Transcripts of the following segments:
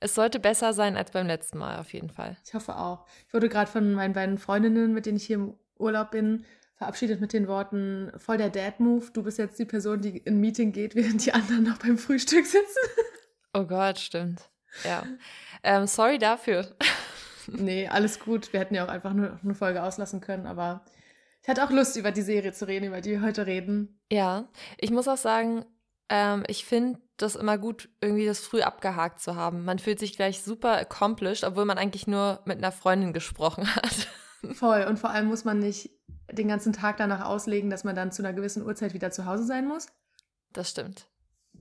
es sollte besser sein als beim letzten Mal, auf jeden Fall. Ich hoffe auch. Ich wurde gerade von meinen beiden Freundinnen, mit denen ich hier im Urlaub bin, verabschiedet mit den Worten, voll der Dad-Move, du bist jetzt die Person, die in ein Meeting geht, während die anderen noch beim Frühstück sitzen. Oh Gott, stimmt. Ja. ähm, sorry dafür. nee, alles gut. Wir hätten ja auch einfach nur eine Folge auslassen können, aber ich hatte auch Lust, über die Serie zu reden, über die wir heute reden. Ja, ich muss auch sagen, ähm, ich finde das immer gut, irgendwie das früh abgehakt zu haben. Man fühlt sich gleich super accomplished, obwohl man eigentlich nur mit einer Freundin gesprochen hat. Voll. Und vor allem muss man nicht den ganzen Tag danach auslegen, dass man dann zu einer gewissen Uhrzeit wieder zu Hause sein muss. Das stimmt.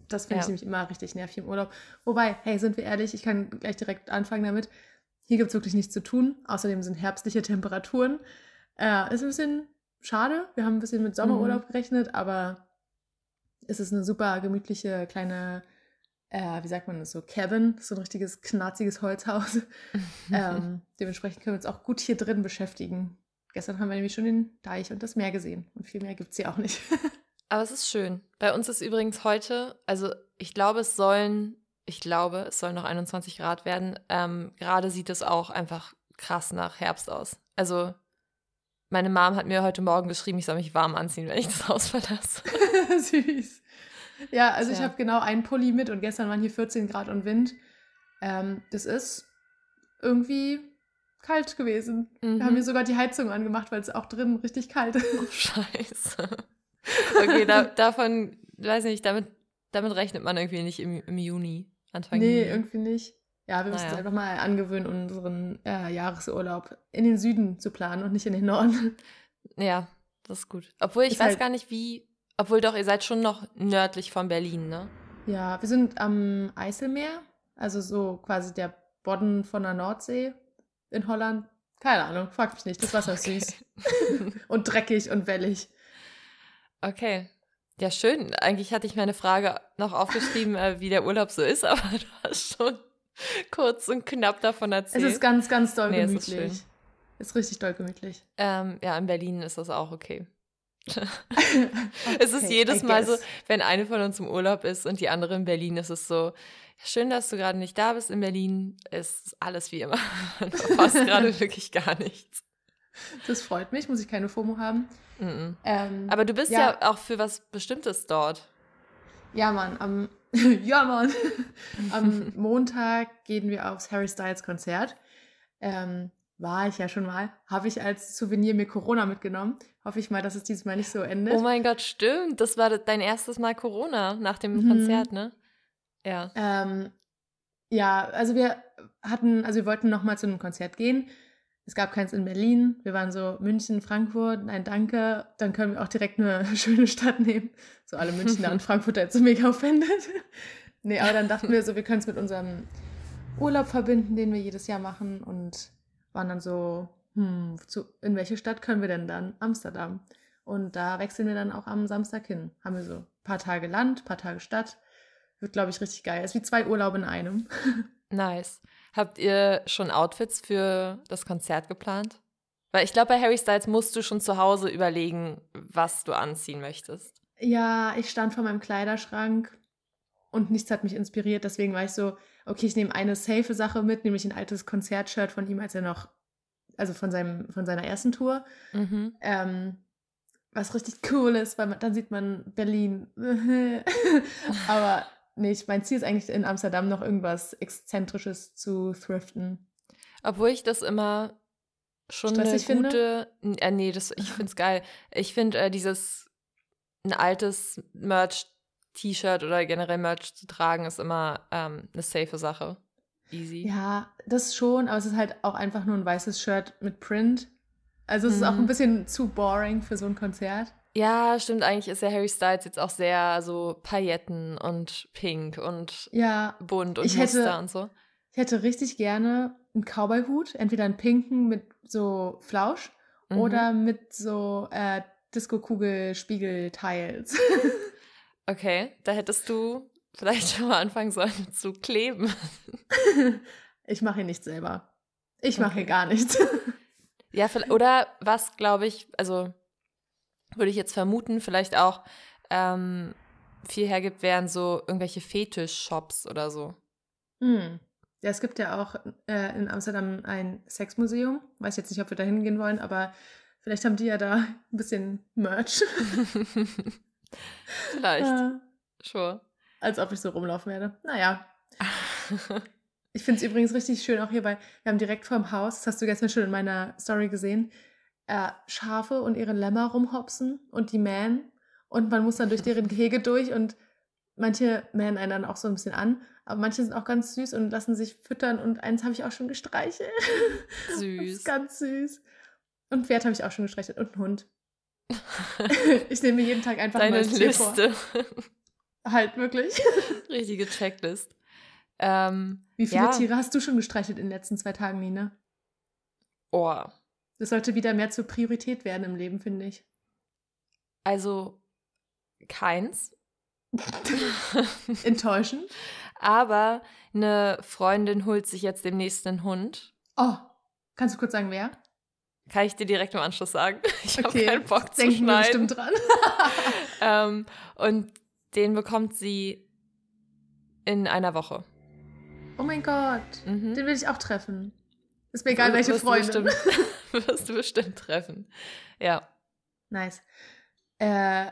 Das finde ja. ich nämlich immer richtig nervig im Urlaub. Wobei, hey, sind wir ehrlich, ich kann gleich direkt anfangen damit. Hier gibt es wirklich nichts zu tun. Außerdem sind herbstliche Temperaturen. Äh, ist ein bisschen schade. Wir haben ein bisschen mit Sommerurlaub mhm. gerechnet, aber es ist eine super gemütliche kleine, äh, wie sagt man das so, Cabin, so ein richtiges knarziges Holzhaus. ähm, dementsprechend können wir uns auch gut hier drin beschäftigen. Gestern haben wir nämlich schon den Deich und das Meer gesehen und viel mehr gibt es hier auch nicht. Aber es ist schön. Bei uns ist übrigens heute, also ich glaube, es sollen, ich glaube, es sollen noch 21 Grad werden. Ähm, Gerade sieht es auch einfach krass nach Herbst aus. Also meine Mom hat mir heute Morgen geschrieben, ich soll mich warm anziehen, wenn ich das Haus verlasse. Süß. Ja, also ja. ich habe genau einen Pulli mit und gestern waren hier 14 Grad und Wind. Ähm, das ist irgendwie kalt gewesen. Mhm. Wir haben mhm. hier sogar die Heizung angemacht, weil es auch drin richtig kalt ist. Oh, scheiße. Okay, da, davon, weiß nicht, damit, damit rechnet man irgendwie nicht im, im Juni, Anfang nee, Juni. Nee, irgendwie nicht. Ja, wir müssen naja. einfach mal angewöhnen, unseren äh, Jahresurlaub in den Süden zu planen und nicht in den Norden. Ja, das ist gut. Obwohl ich ist weiß halt gar nicht, wie. Obwohl doch, ihr seid schon noch nördlich von Berlin, ne? Ja, wir sind am Eiselmeer, also so quasi der Bodden von der Nordsee in Holland. Keine Ahnung, frag mich nicht. Das Wasser ist okay. süß. und dreckig und wellig. Okay. Ja, schön. Eigentlich hatte ich meine Frage noch aufgeschrieben, äh, wie der Urlaub so ist, aber du hast schon kurz und knapp davon erzählt. Es ist ganz, ganz doll nee, gemütlich. Es ist, ist, richtig doll gemütlich. Ähm, ja, in Berlin ist das auch okay. Okay es ist jedes Mal so, wenn eine von uns im Urlaub ist und die andere in Berlin, ist es so, schön, dass du gerade nicht da bist in Berlin, ist alles wie immer. passt gerade wirklich gar nichts. Das freut mich, muss ich keine FOMO haben. Mm -mm. Ähm, Aber du bist ja. ja auch für was Bestimmtes dort. Ja, Mann, am ja, Mann. Am Montag gehen wir aufs Harry Styles Konzert. Ähm, war ich ja schon mal. Habe ich als Souvenir mir Corona mitgenommen. Hoffe ich mal, dass es dieses Mal nicht so endet. Oh mein Gott, stimmt. Das war dein erstes Mal Corona nach dem mhm. Konzert, ne? Ja. Ähm, ja, also wir hatten, also wir wollten nochmal zu einem Konzert gehen. Es gab keins in Berlin. Wir waren so München, Frankfurt. Nein, danke. Dann können wir auch direkt eine schöne Stadt nehmen. So alle Münchner und Frankfurter jetzt so mega offended. nee, aber dann dachten wir so, wir können es mit unserem Urlaub verbinden, den wir jedes Jahr machen. Und waren dann so, hm, zu, in welche Stadt können wir denn dann? Amsterdam. Und da wechseln wir dann auch am Samstag hin. Haben wir so ein paar Tage Land, ein paar Tage Stadt. Wird, glaube ich, richtig geil. ist wie zwei Urlaube in einem. Nice. Habt ihr schon Outfits für das Konzert geplant? Weil ich glaube, bei Harry Styles musst du schon zu Hause überlegen, was du anziehen möchtest. Ja, ich stand vor meinem Kleiderschrank und nichts hat mich inspiriert. Deswegen war ich so, okay, ich nehme eine safe Sache mit, nämlich ein altes Konzertshirt von ihm, als er noch, also von, seinem, von seiner ersten Tour. Mhm. Ähm, was richtig cool ist, weil man, dann sieht man Berlin. Aber nicht. Mein Ziel ist eigentlich in Amsterdam noch irgendwas Exzentrisches zu thriften. Obwohl ich das immer schon Stressig eine gute. Finde? Äh, nee, das, ich finde es geil. Ich finde äh, dieses ein altes Merch-T-Shirt oder generell Merch zu tragen, ist immer ähm, eine safe Sache. Easy. Ja, das schon, aber es ist halt auch einfach nur ein weißes Shirt mit Print. Also es mhm. ist auch ein mhm. bisschen zu boring für so ein Konzert. Ja, stimmt. Eigentlich ist ja Harry Styles jetzt auch sehr so Pailletten und pink und ja, bunt und ich Muster hätte, und so. Ich hätte richtig gerne einen Cowboy-Hut, entweder einen pinken mit so Flausch mhm. oder mit so äh, Disco-Kugel-Spiegel-Tiles. okay, da hättest du vielleicht schon mal anfangen sollen zu kleben. ich mache hier nichts selber. Ich mache okay. hier gar nichts. ja, oder was, glaube ich, also würde ich jetzt vermuten, vielleicht auch ähm, viel hergibt, wären so irgendwelche Fetisch-Shops oder so. Hm. Ja, es gibt ja auch äh, in Amsterdam ein Sexmuseum. Weiß jetzt nicht, ob wir da hingehen wollen, aber vielleicht haben die ja da ein bisschen Merch. Vielleicht. Äh, sure. Als ob ich so rumlaufen werde. Naja. ich finde es übrigens richtig schön, auch hier, weil wir haben direkt vorm Haus, das hast du gestern schon in meiner Story gesehen, äh, Schafe und ihre Lämmer rumhopsen und die mähen. Und man muss dann durch deren Gehege durch und manche mähen einen dann auch so ein bisschen an, aber manche sind auch ganz süß und lassen sich füttern und eins habe ich auch schon gestreichelt. Süß. ganz süß. Und ein Pferd habe ich auch schon gestreichelt und einen Hund. ich nehme mir jeden Tag einfach Deine mal Liste. Vor. Halt wirklich. Richtige Checklist. Ähm, Wie viele ja. Tiere hast du schon gestreichelt in den letzten zwei Tagen, Nina? Oh. Das sollte wieder mehr zur Priorität werden im Leben, finde ich. Also keins. Enttäuschend. Aber eine Freundin holt sich jetzt demnächst einen Hund. Oh, kannst du kurz sagen, wer? Kann ich dir direkt im Anschluss sagen. Ich okay. habe keinen Bock zu Denken schneiden. bestimmt dran. ähm, und den bekommt sie in einer Woche. Oh mein Gott, mhm. den will ich auch treffen. Ist mir egal, welche Freunde. Du bestimmt, wirst du bestimmt treffen. Ja. Nice. Äh,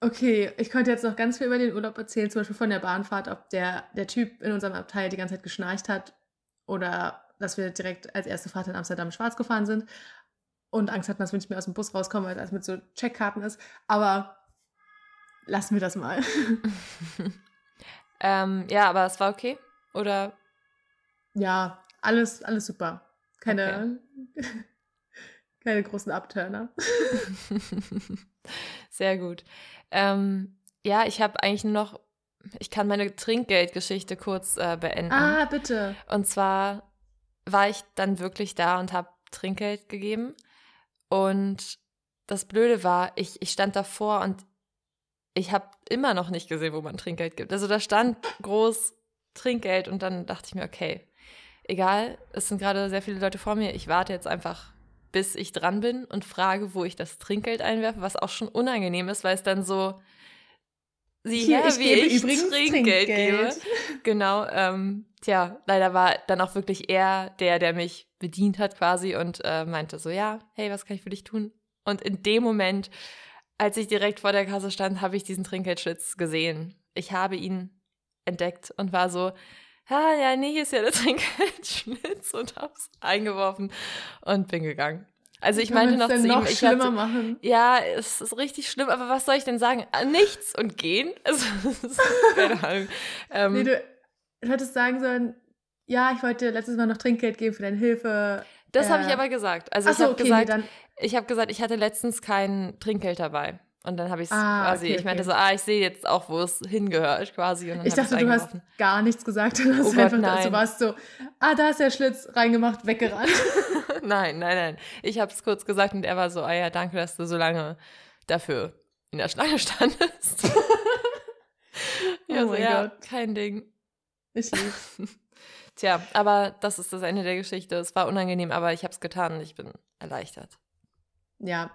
okay, ich könnte jetzt noch ganz viel über den Urlaub erzählen, zum Beispiel von der Bahnfahrt, ob der, der Typ in unserem Abteil die ganze Zeit geschnarcht hat oder dass wir direkt als erste Fahrt in Amsterdam schwarz gefahren sind und Angst hatten, dass wir nicht mehr aus dem Bus rauskommen, weil es mit so Checkkarten ist. Aber lassen wir das mal. ähm, ja, aber es war okay, oder? Ja, alles, alles super. Keine, okay. keine großen Abturner. Sehr gut. Ähm, ja, ich habe eigentlich nur noch, ich kann meine Trinkgeldgeschichte kurz äh, beenden. Ah, bitte. Und zwar war ich dann wirklich da und habe Trinkgeld gegeben. Und das Blöde war, ich, ich stand davor und ich habe immer noch nicht gesehen, wo man Trinkgeld gibt. Also da stand groß Trinkgeld und dann dachte ich mir, okay, egal, es sind gerade sehr viele Leute vor mir, ich warte jetzt einfach, bis ich dran bin und frage, wo ich das Trinkgeld einwerfe, was auch schon unangenehm ist, weil es dann so, sieh Hier, her, ich wie ich Trinkgeld, Trinkgeld, gebe. Genau, ähm, tja, leider war dann auch wirklich er der, der mich bedient hat quasi und äh, meinte so, ja, hey, was kann ich für dich tun? Und in dem Moment als ich direkt vor der Kasse stand, habe ich diesen Trinkgeldschlitz gesehen. Ich habe ihn entdeckt und war so, ah, ja, nee, hier ist ja der Trinkgeldschlitz und habe es eingeworfen und bin gegangen. Also ich meinte noch zu ihm, noch ich schlimmer hatte, machen. Ja, es ist richtig schlimm, aber was soll ich denn sagen? Ah, nichts und gehen? Also, keine Ahnung. Ähm, nee, du, du hättest sagen sollen, ja, ich wollte letztes Mal noch Trinkgeld geben für deine Hilfe. Das äh, habe ich aber gesagt. Also Ach ich habe okay, gesagt, nee, ich habe gesagt, ich hatte letztens kein Trinkgeld dabei. Und dann habe ich es ah, quasi, okay, ich meinte okay. so, ah, ich sehe jetzt auch, wo es hingehört quasi. ich dachte, du hast gar nichts gesagt. Du hast oh einfach, Gott, nein. du warst so, ah, da ist der Schlitz reingemacht, weggerannt. nein, nein, nein. Ich habe es kurz gesagt und er war so, ah ja, danke, dass du so lange dafür in der Schlange standest. ja, oh so, ja, Gott. kein Ding. Ich lieb's. Tja, aber das ist das Ende der Geschichte. Es war unangenehm, aber ich habe es getan und ich bin erleichtert. Ja,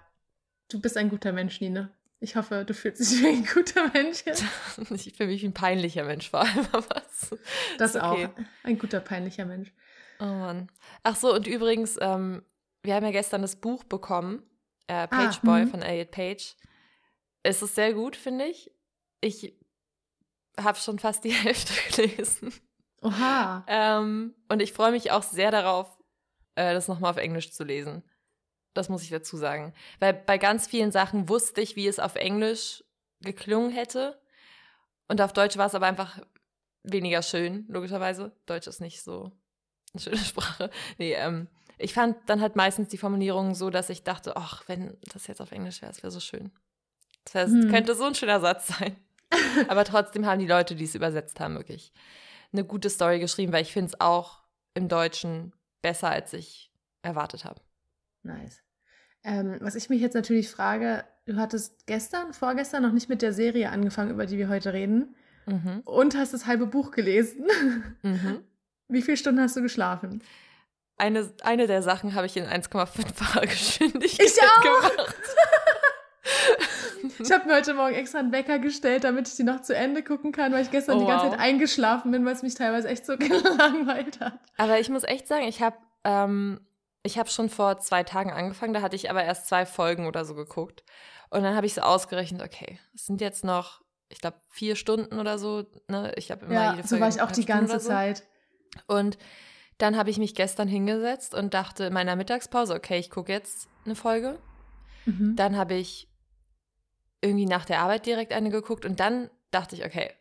du bist ein guter Mensch, Nina. Ich hoffe, du fühlst dich wie ein guter Mensch. ich fühle mich wie ein peinlicher Mensch vor allem. Was. Das okay. auch. Ein guter, peinlicher Mensch. Oh Mann. Ach so, und übrigens, ähm, wir haben ja gestern das Buch bekommen, äh, Page ah, Boy hm. von Elliot Page. Es ist sehr gut, finde ich. Ich habe schon fast die Hälfte gelesen. Oha. Ähm, und ich freue mich auch sehr darauf, äh, das nochmal auf Englisch zu lesen. Das muss ich dazu sagen. Weil bei ganz vielen Sachen wusste ich, wie es auf Englisch geklungen hätte. Und auf Deutsch war es aber einfach weniger schön, logischerweise. Deutsch ist nicht so eine schöne Sprache. Nee, ähm, ich fand dann halt meistens die Formulierungen so, dass ich dachte, ach, wenn das jetzt auf Englisch wäre, es wäre so schön. Das heißt, hm. könnte so ein schöner Satz sein. aber trotzdem haben die Leute, die es übersetzt haben, wirklich eine gute Story geschrieben, weil ich finde es auch im Deutschen besser, als ich erwartet habe. Nice. Ähm, was ich mich jetzt natürlich frage, du hattest gestern, vorgestern noch nicht mit der Serie angefangen, über die wir heute reden. Mhm. Und hast das halbe Buch gelesen. Mhm. Wie viele Stunden hast du geschlafen? Eine, eine der Sachen habe ich in 1,5-facher Geschwindigkeit ich auch. gemacht. Ich habe mir heute Morgen extra einen Wecker gestellt, damit ich die noch zu Ende gucken kann, weil ich gestern Oh, die ganze wow. Zeit eingeschlafen bin, weil es mich teilweise echt so gelangweilt hat. Aber ich muss echt sagen, ich habe ähm, ich habe schon vor zwei Tagen angefangen, da hatte ich aber erst zwei Folgen oder so geguckt. Und dann habe ich so ausgerechnet, okay, es sind jetzt noch, ich glaube, vier Stunden oder so. Ne? Ich habe immer Ja, jede so Folge war ich auch die ganze so. Zeit. Und dann habe ich mich gestern hingesetzt und dachte in meiner Mittagspause, okay, ich gucke jetzt eine Folge. Mhm. Dann habe ich irgendwie nach der Arbeit direkt eine geguckt und dann dachte ich, okay,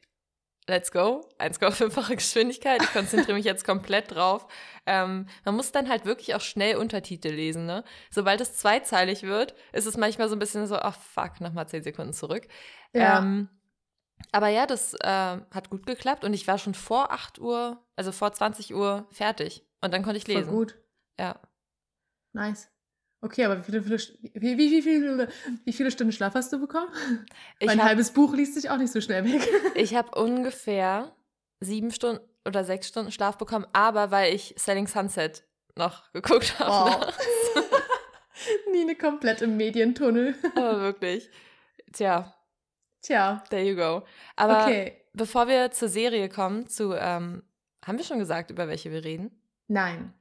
let's go. 1,5-fache Geschwindigkeit. Ich konzentriere mich jetzt komplett drauf. Ähm, man muss dann halt wirklich auch schnell Untertitel lesen, ne? Sobald es zweizeilig wird, ist es manchmal so ein bisschen so, ach fuck, nochmal 10 Sekunden zurück. Ja. Ähm, aber ja, das äh, hat gut geklappt und ich war schon vor 8 Uhr, also vor 20 Uhr fertig. Und dann konnte ich Voll lesen. gut. Ja. Nice. Okay, aber wie viele, viele, wie, wie, wie, viele, wie viele Stunden Schlaf hast du bekommen? Ich Mein habe halbes Buch liest sich auch nicht so schnell weg. Ich habe ungefähr sieben Stunden oder sechs Stunden Schlaf bekommen, aber weil ich Selling Sunset noch geguckt habe. Wow. Nie eine komplett im Medientunnel. Aber wirklich. Tja, Tja, there you go. Aber okay. bevor wir zur Serie kommen, zu, ähm, haben wir schon gesagt, über welche wir reden? Nein.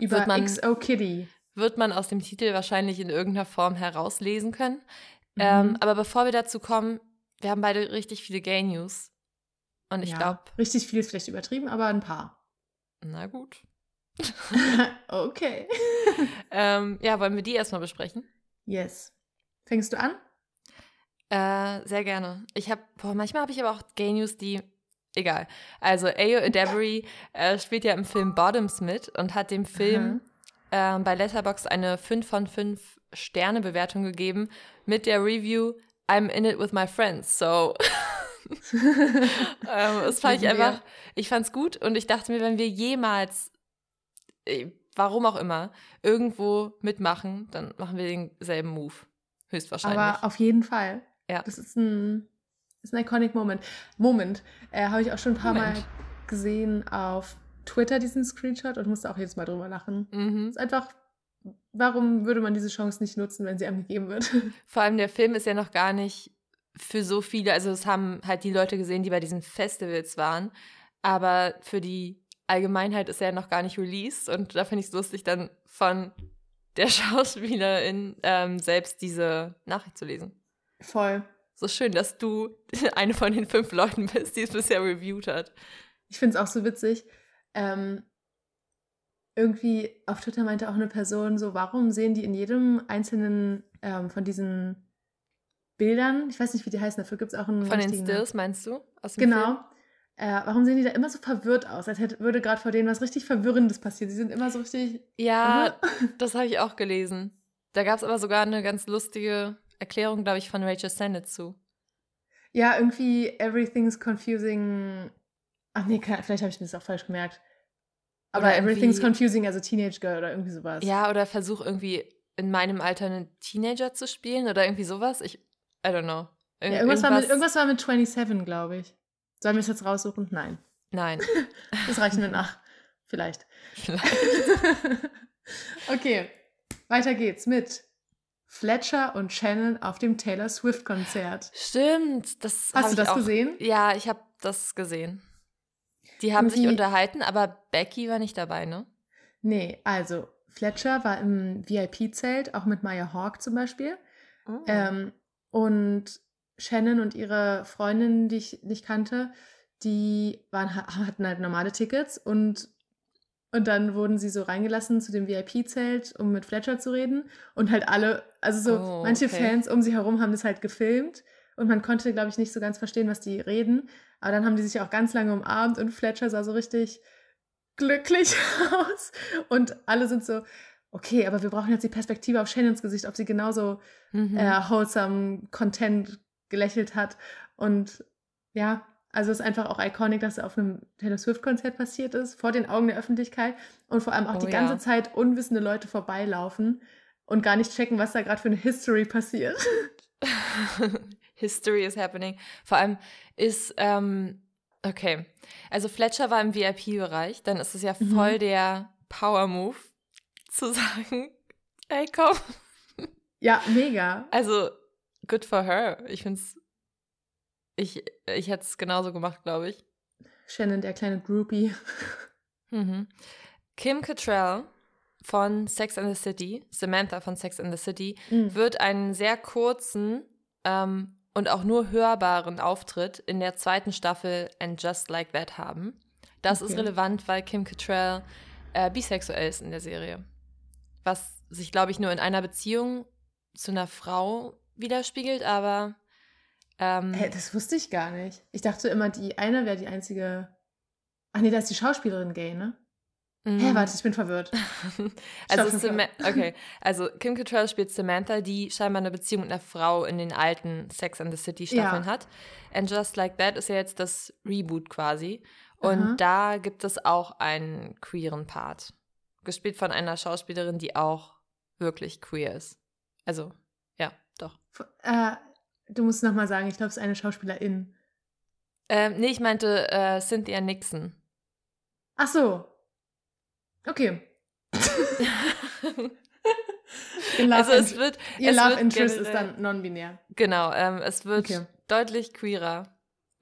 Über XO Kitty. Wird man aus dem Titel wahrscheinlich in irgendeiner Form herauslesen können. Mhm. Ähm, aber bevor wir dazu kommen, wir haben beide richtig viele Gay News. Und ich Ja, glaube, Richtig viel ist vielleicht übertrieben, aber ein paar. na gut. okay. Ähm, ja, wollen wir die erstmal besprechen? Yes. Fängst du an? Äh, sehr gerne. Ich habe, boah, manchmal habe ich aber auch Gay News, die, egal. Also Ayo Edebri äh, spielt ja im Film Bottoms mit und hat dem Film ähm, bei Letterboxd eine 5 von 5 Sterne Bewertung gegeben mit der Review I'm in it with my friends. So, ähm, das fand ich einfach, ich fand's gut und ich dachte mir, wenn wir jemals, äh, warum auch immer, irgendwo mitmachen, dann machen wir denselben Move. Höchstwahrscheinlich. Aber auf jeden Fall. Ja. Das ist ein, ist ein iconic Moment. Moment. Äh, Habe ich auch schon ein paar Moment. Mal gesehen auf Twitter, diesen Screenshot, und musste auch jedes Mal drüber lachen. Mhm. ist einfach, warum würde man diese Chance nicht nutzen, wenn sie einem gegeben wird? Vor allem der Film ist ja noch gar nicht für so viele, also es haben halt die Leute gesehen, die bei diesen Festivals waren, aber für die Allgemeinheit ist er ja noch gar nicht released und da finde ich es lustig, dann von der Schauspielerin ähm, selbst diese Nachricht zu lesen. Voll. So schön, dass du eine von den fünf Leuten bist, die es bisher reviewed hat. Ich finde es auch so witzig. Ähm, irgendwie auf Twitter meinte auch eine Person so, warum sehen die in jedem einzelnen ähm, von diesen Bildern, ich weiß nicht, wie die heißen, dafür gibt es auch einen Von den. Stills, meinst du? Genau. Äh, warum sehen die da immer so verwirrt aus, als hätte, würde gerade vor denen was richtig Verwirrendes passieren? Sie sind immer so richtig. Ja, das habe ich auch gelesen. Da gab es aber sogar eine ganz lustige Erklärung, glaube ich, von Rachel Sennett zu. Ja, irgendwie everything's confusing. Ach nee, kann, vielleicht habe ich mir das auch falsch gemerkt. Aber everything's confusing, also Teenage Girl oder irgendwie sowas. Ja, oder versuch irgendwie in meinem Alter einen Teenager zu spielen oder irgendwie sowas. Ich, I don't know. Ir Ja, irgendwas, war mit, irgendwas war mit 27, glaube ich. Sollen wir es jetzt raussuchen? Nein. Nein. Das reichen wir nach. Vielleicht. Vielleicht. okay, weiter geht's mit Fletcher und Shannon auf dem Taylor Swift-Konzert. Stimmt. Das Hast du das auch, gesehen? Ja, ich habe das gesehen. Die haben sich unterhalten, aber Becky war nicht dabei, ne? Nee, also Fletcher war im VIP-Zelt, auch mit Maya Hawk zum Beispiel. Oh. Ähm, und Shannon und ihre Freundin, die ich nicht kannte, die waren, ha- hatten halt normale Tickets und, und dann wurden sie so reingelassen zu dem VIP-Zelt, um mit Fletcher zu reden. Und halt alle, also so Oh, manche okay. Fans um sie herum haben das halt gefilmt. Und man konnte, glaube ich, nicht so ganz verstehen, was die reden. Aber dann haben die sich auch ganz lange umarmt und Fletcher sah so richtig glücklich aus. Und alle sind so, okay, aber wir brauchen jetzt die Perspektive auf Shannons Gesicht, ob sie genauso Mhm. äh, wholesome Content gelächelt hat. Und ja, also es ist einfach auch iconic, dass es auf einem Taylor Swift-Konzert passiert ist, vor den Augen der Öffentlichkeit und vor allem auch Oh die ja. ganze Zeit unwissende Leute vorbeilaufen und gar nicht checken, was da gerade für eine History passiert. History is happening. Vor allem ist, ähm, okay, also Fletcher war im VIP-Bereich, dann ist es ja Mhm. voll der Power-Move zu sagen, ey komm. Ja, mega. Also good for her. Ich finde es. Ich, ich hätte es genauso gemacht, glaube ich. Shannon, der kleine Groupie. Mhm. Kim Cattrall von Sex and the City, Samantha von Sex and the City, Mhm. wird einen sehr kurzen ähm, und auch nur hörbaren Auftritt in der zweiten Staffel And Just Like That haben. Das ist Okay. relevant, weil Kim Cattrall äh, bisexuell ist in der Serie. Was sich, glaube ich, nur in einer Beziehung zu einer Frau widerspiegelt, aber ähm, Hä, das wusste ich gar nicht. Ich dachte immer, die eine wäre die einzige. Ach nee, da ist die Schauspielerin gay, ne? Hä, mm, warte, ich bin verwirrt. Also, Stopp, stopp, Sama okay. also Kim Cattrall spielt Samantha, die scheinbar eine Beziehung mit einer Frau in den alten Sex and the City Staffeln Ja. hat. And Just Like That ist ja jetzt das Reboot quasi. Und Aha. da gibt es auch einen queeren Part. Gespielt von einer Schauspielerin, die auch wirklich queer ist. Also, ja, doch. Äh, du musst nochmal sagen, ich glaube, es ist eine Schauspielerin. Ähm, nee, ich meinte äh, Cynthia Nixon. Ach so. Okay. Ihr Love, also es wird. ihr es Love wird Interest ist generell- dann non-binär. Genau, ähm, es wird Okay. deutlich queerer.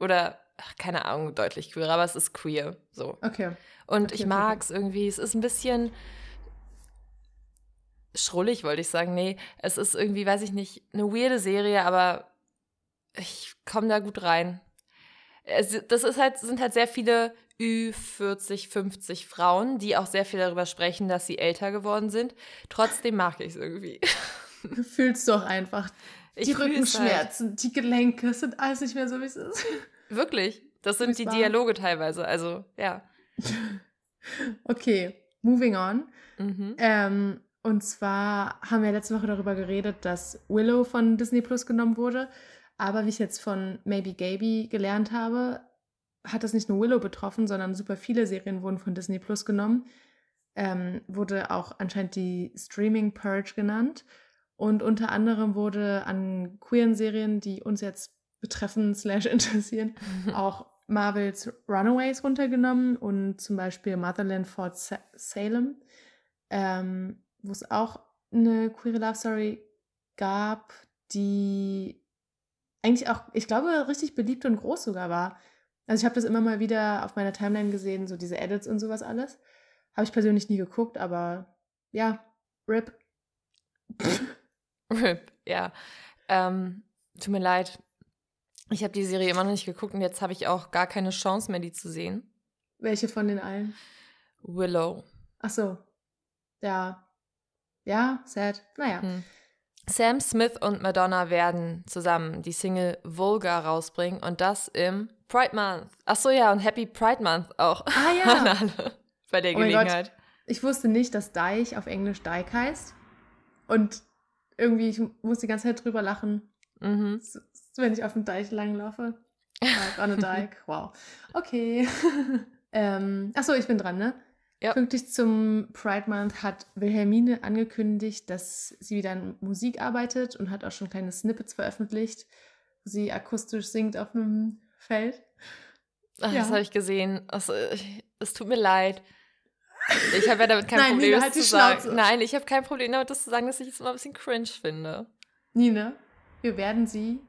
Oder, ach, keine Ahnung, deutlich queerer, aber es ist queer. So. Okay. Und Okay, ich mag es irgendwie. Es ist ein bisschen schrullig, wollte ich sagen. Nee, es ist irgendwie, weiß ich nicht, eine weirde Serie, aber ich komme da gut rein. Das ist halt, sind halt sehr viele Ü40, 50 Frauen, die auch sehr viel darüber sprechen, dass sie älter geworden sind. Trotzdem mag ich es irgendwie. Du fühlst doch einfach. Ich die fühl's halt. Rückenschmerzen, die Gelenke, es sind alles nicht mehr so, wie es ist. Wirklich. Das sind die. Dialoge teilweise. Also, ja. Okay, moving on. Mhm. Ähm, und zwar haben wir letzte Woche darüber geredet, dass Willow von Disney Plus genommen wurde. Aber wie ich jetzt von Maybe Gaby gelernt habe, hat das nicht nur Willow betroffen, sondern super viele Serien wurden von Disney Plus genommen. Ähm, wurde auch anscheinend die Streaming Purge genannt. Und unter anderem wurde an queeren Serien, die uns jetzt betreffen, slash interessieren, auch Marvels Runaways runtergenommen und zum Beispiel Motherland Fort Sa Salem, ähm, wo es auch eine queere Love Story gab, die eigentlich auch, ich glaube, richtig beliebt und groß sogar war. Also ich habe das immer mal wieder auf meiner Timeline gesehen, so diese Edits und sowas alles. Habe ich persönlich nie geguckt, aber ja, RIP. RIP, ja. Ähm, tut mir leid. Ich habe die Serie immer noch nicht geguckt und jetzt habe ich auch gar keine Chance mehr, die zu sehen. Welche von den allen? Willow. Ach so. Ja. Ja, sad. Naja. Hm. Sam Smith und Madonna werden zusammen die Single Vulgar rausbringen und das im Pride Month. Ach so, ja, und Happy Pride Month auch. Ah ja. Bei der Oh. Gelegenheit. Ich wusste nicht, dass Deich auf Englisch Dyke heißt. Und irgendwie, ich muss die ganze Zeit drüber lachen, Mhm. wenn ich auf dem Deich langlaufe. Like on a Dike. Wow. Okay. ähm, achso, ich bin dran, ne? Ja. Pünktlich zum Pride Month hat Wilhelmine angekündigt, dass sie wieder an Musik arbeitet und hat auch schon kleine Snippets veröffentlicht, wo sie akustisch singt auf einem Feld. Ach, Ja. Das habe ich gesehen. Also, ich- es tut mir leid. Ich habe ja damit kein Nein, Problem, Nina, das halt zu sagen. Schnauze. Nein, ich habe kein Problem damit, das zu sagen, dass ich es immer ein bisschen cringe finde. Nina, wir werden sie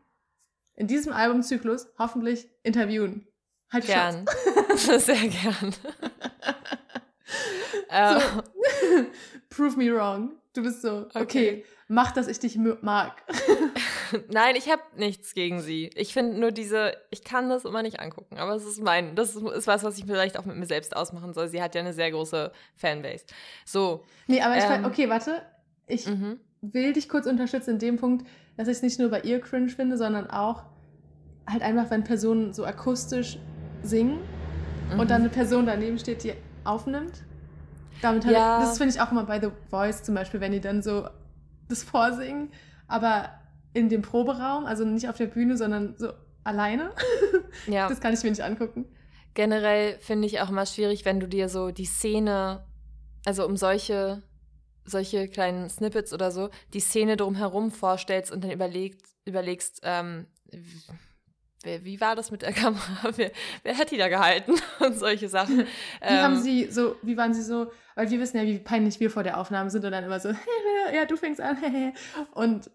in diesem Albumzyklus hoffentlich interviewen. Halt Gern. Sehr gern. äh, So. Prove me wrong. Du bist so, okay, Okay. mach, dass ich dich mag. Nein, ich habe nichts gegen sie. Ich finde nur diese, ich kann das immer nicht angucken, aber es ist mein, das ist, was, was ich vielleicht auch mit mir selbst ausmachen soll. Sie hat ja eine sehr große Fanbase. So. Nee, aber ich Ähm. okay, warte. Ich Mhm. will dich kurz unterstützen in dem Punkt, dass ich es nicht nur bei ihr cringe finde, sondern auch halt einfach, wenn Personen so akustisch singen Mhm. und dann eine Person daneben steht, die aufnimmt. Damit Ja. das finde ich auch immer bei The Voice zum Beispiel, wenn die dann so das vorsingen, aber in dem Proberaum, also nicht auf der Bühne, sondern so alleine. ja. Das kann ich mir nicht angucken. Generell finde ich auch immer schwierig, wenn du dir so die Szene, also um solche, solche kleinen Snippets oder so, die Szene drumherum vorstellst und dann überlegt, überlegst, ähm, wie, wer- wie war das mit der Kamera? Wer, wer hat die da gehalten? Und solche Sachen. Wie haben Ähm, sie so, wie waren sie so, weil wir wissen ja, wie peinlich wir vor der Aufnahme sind und dann immer so, ja, du fängst an, und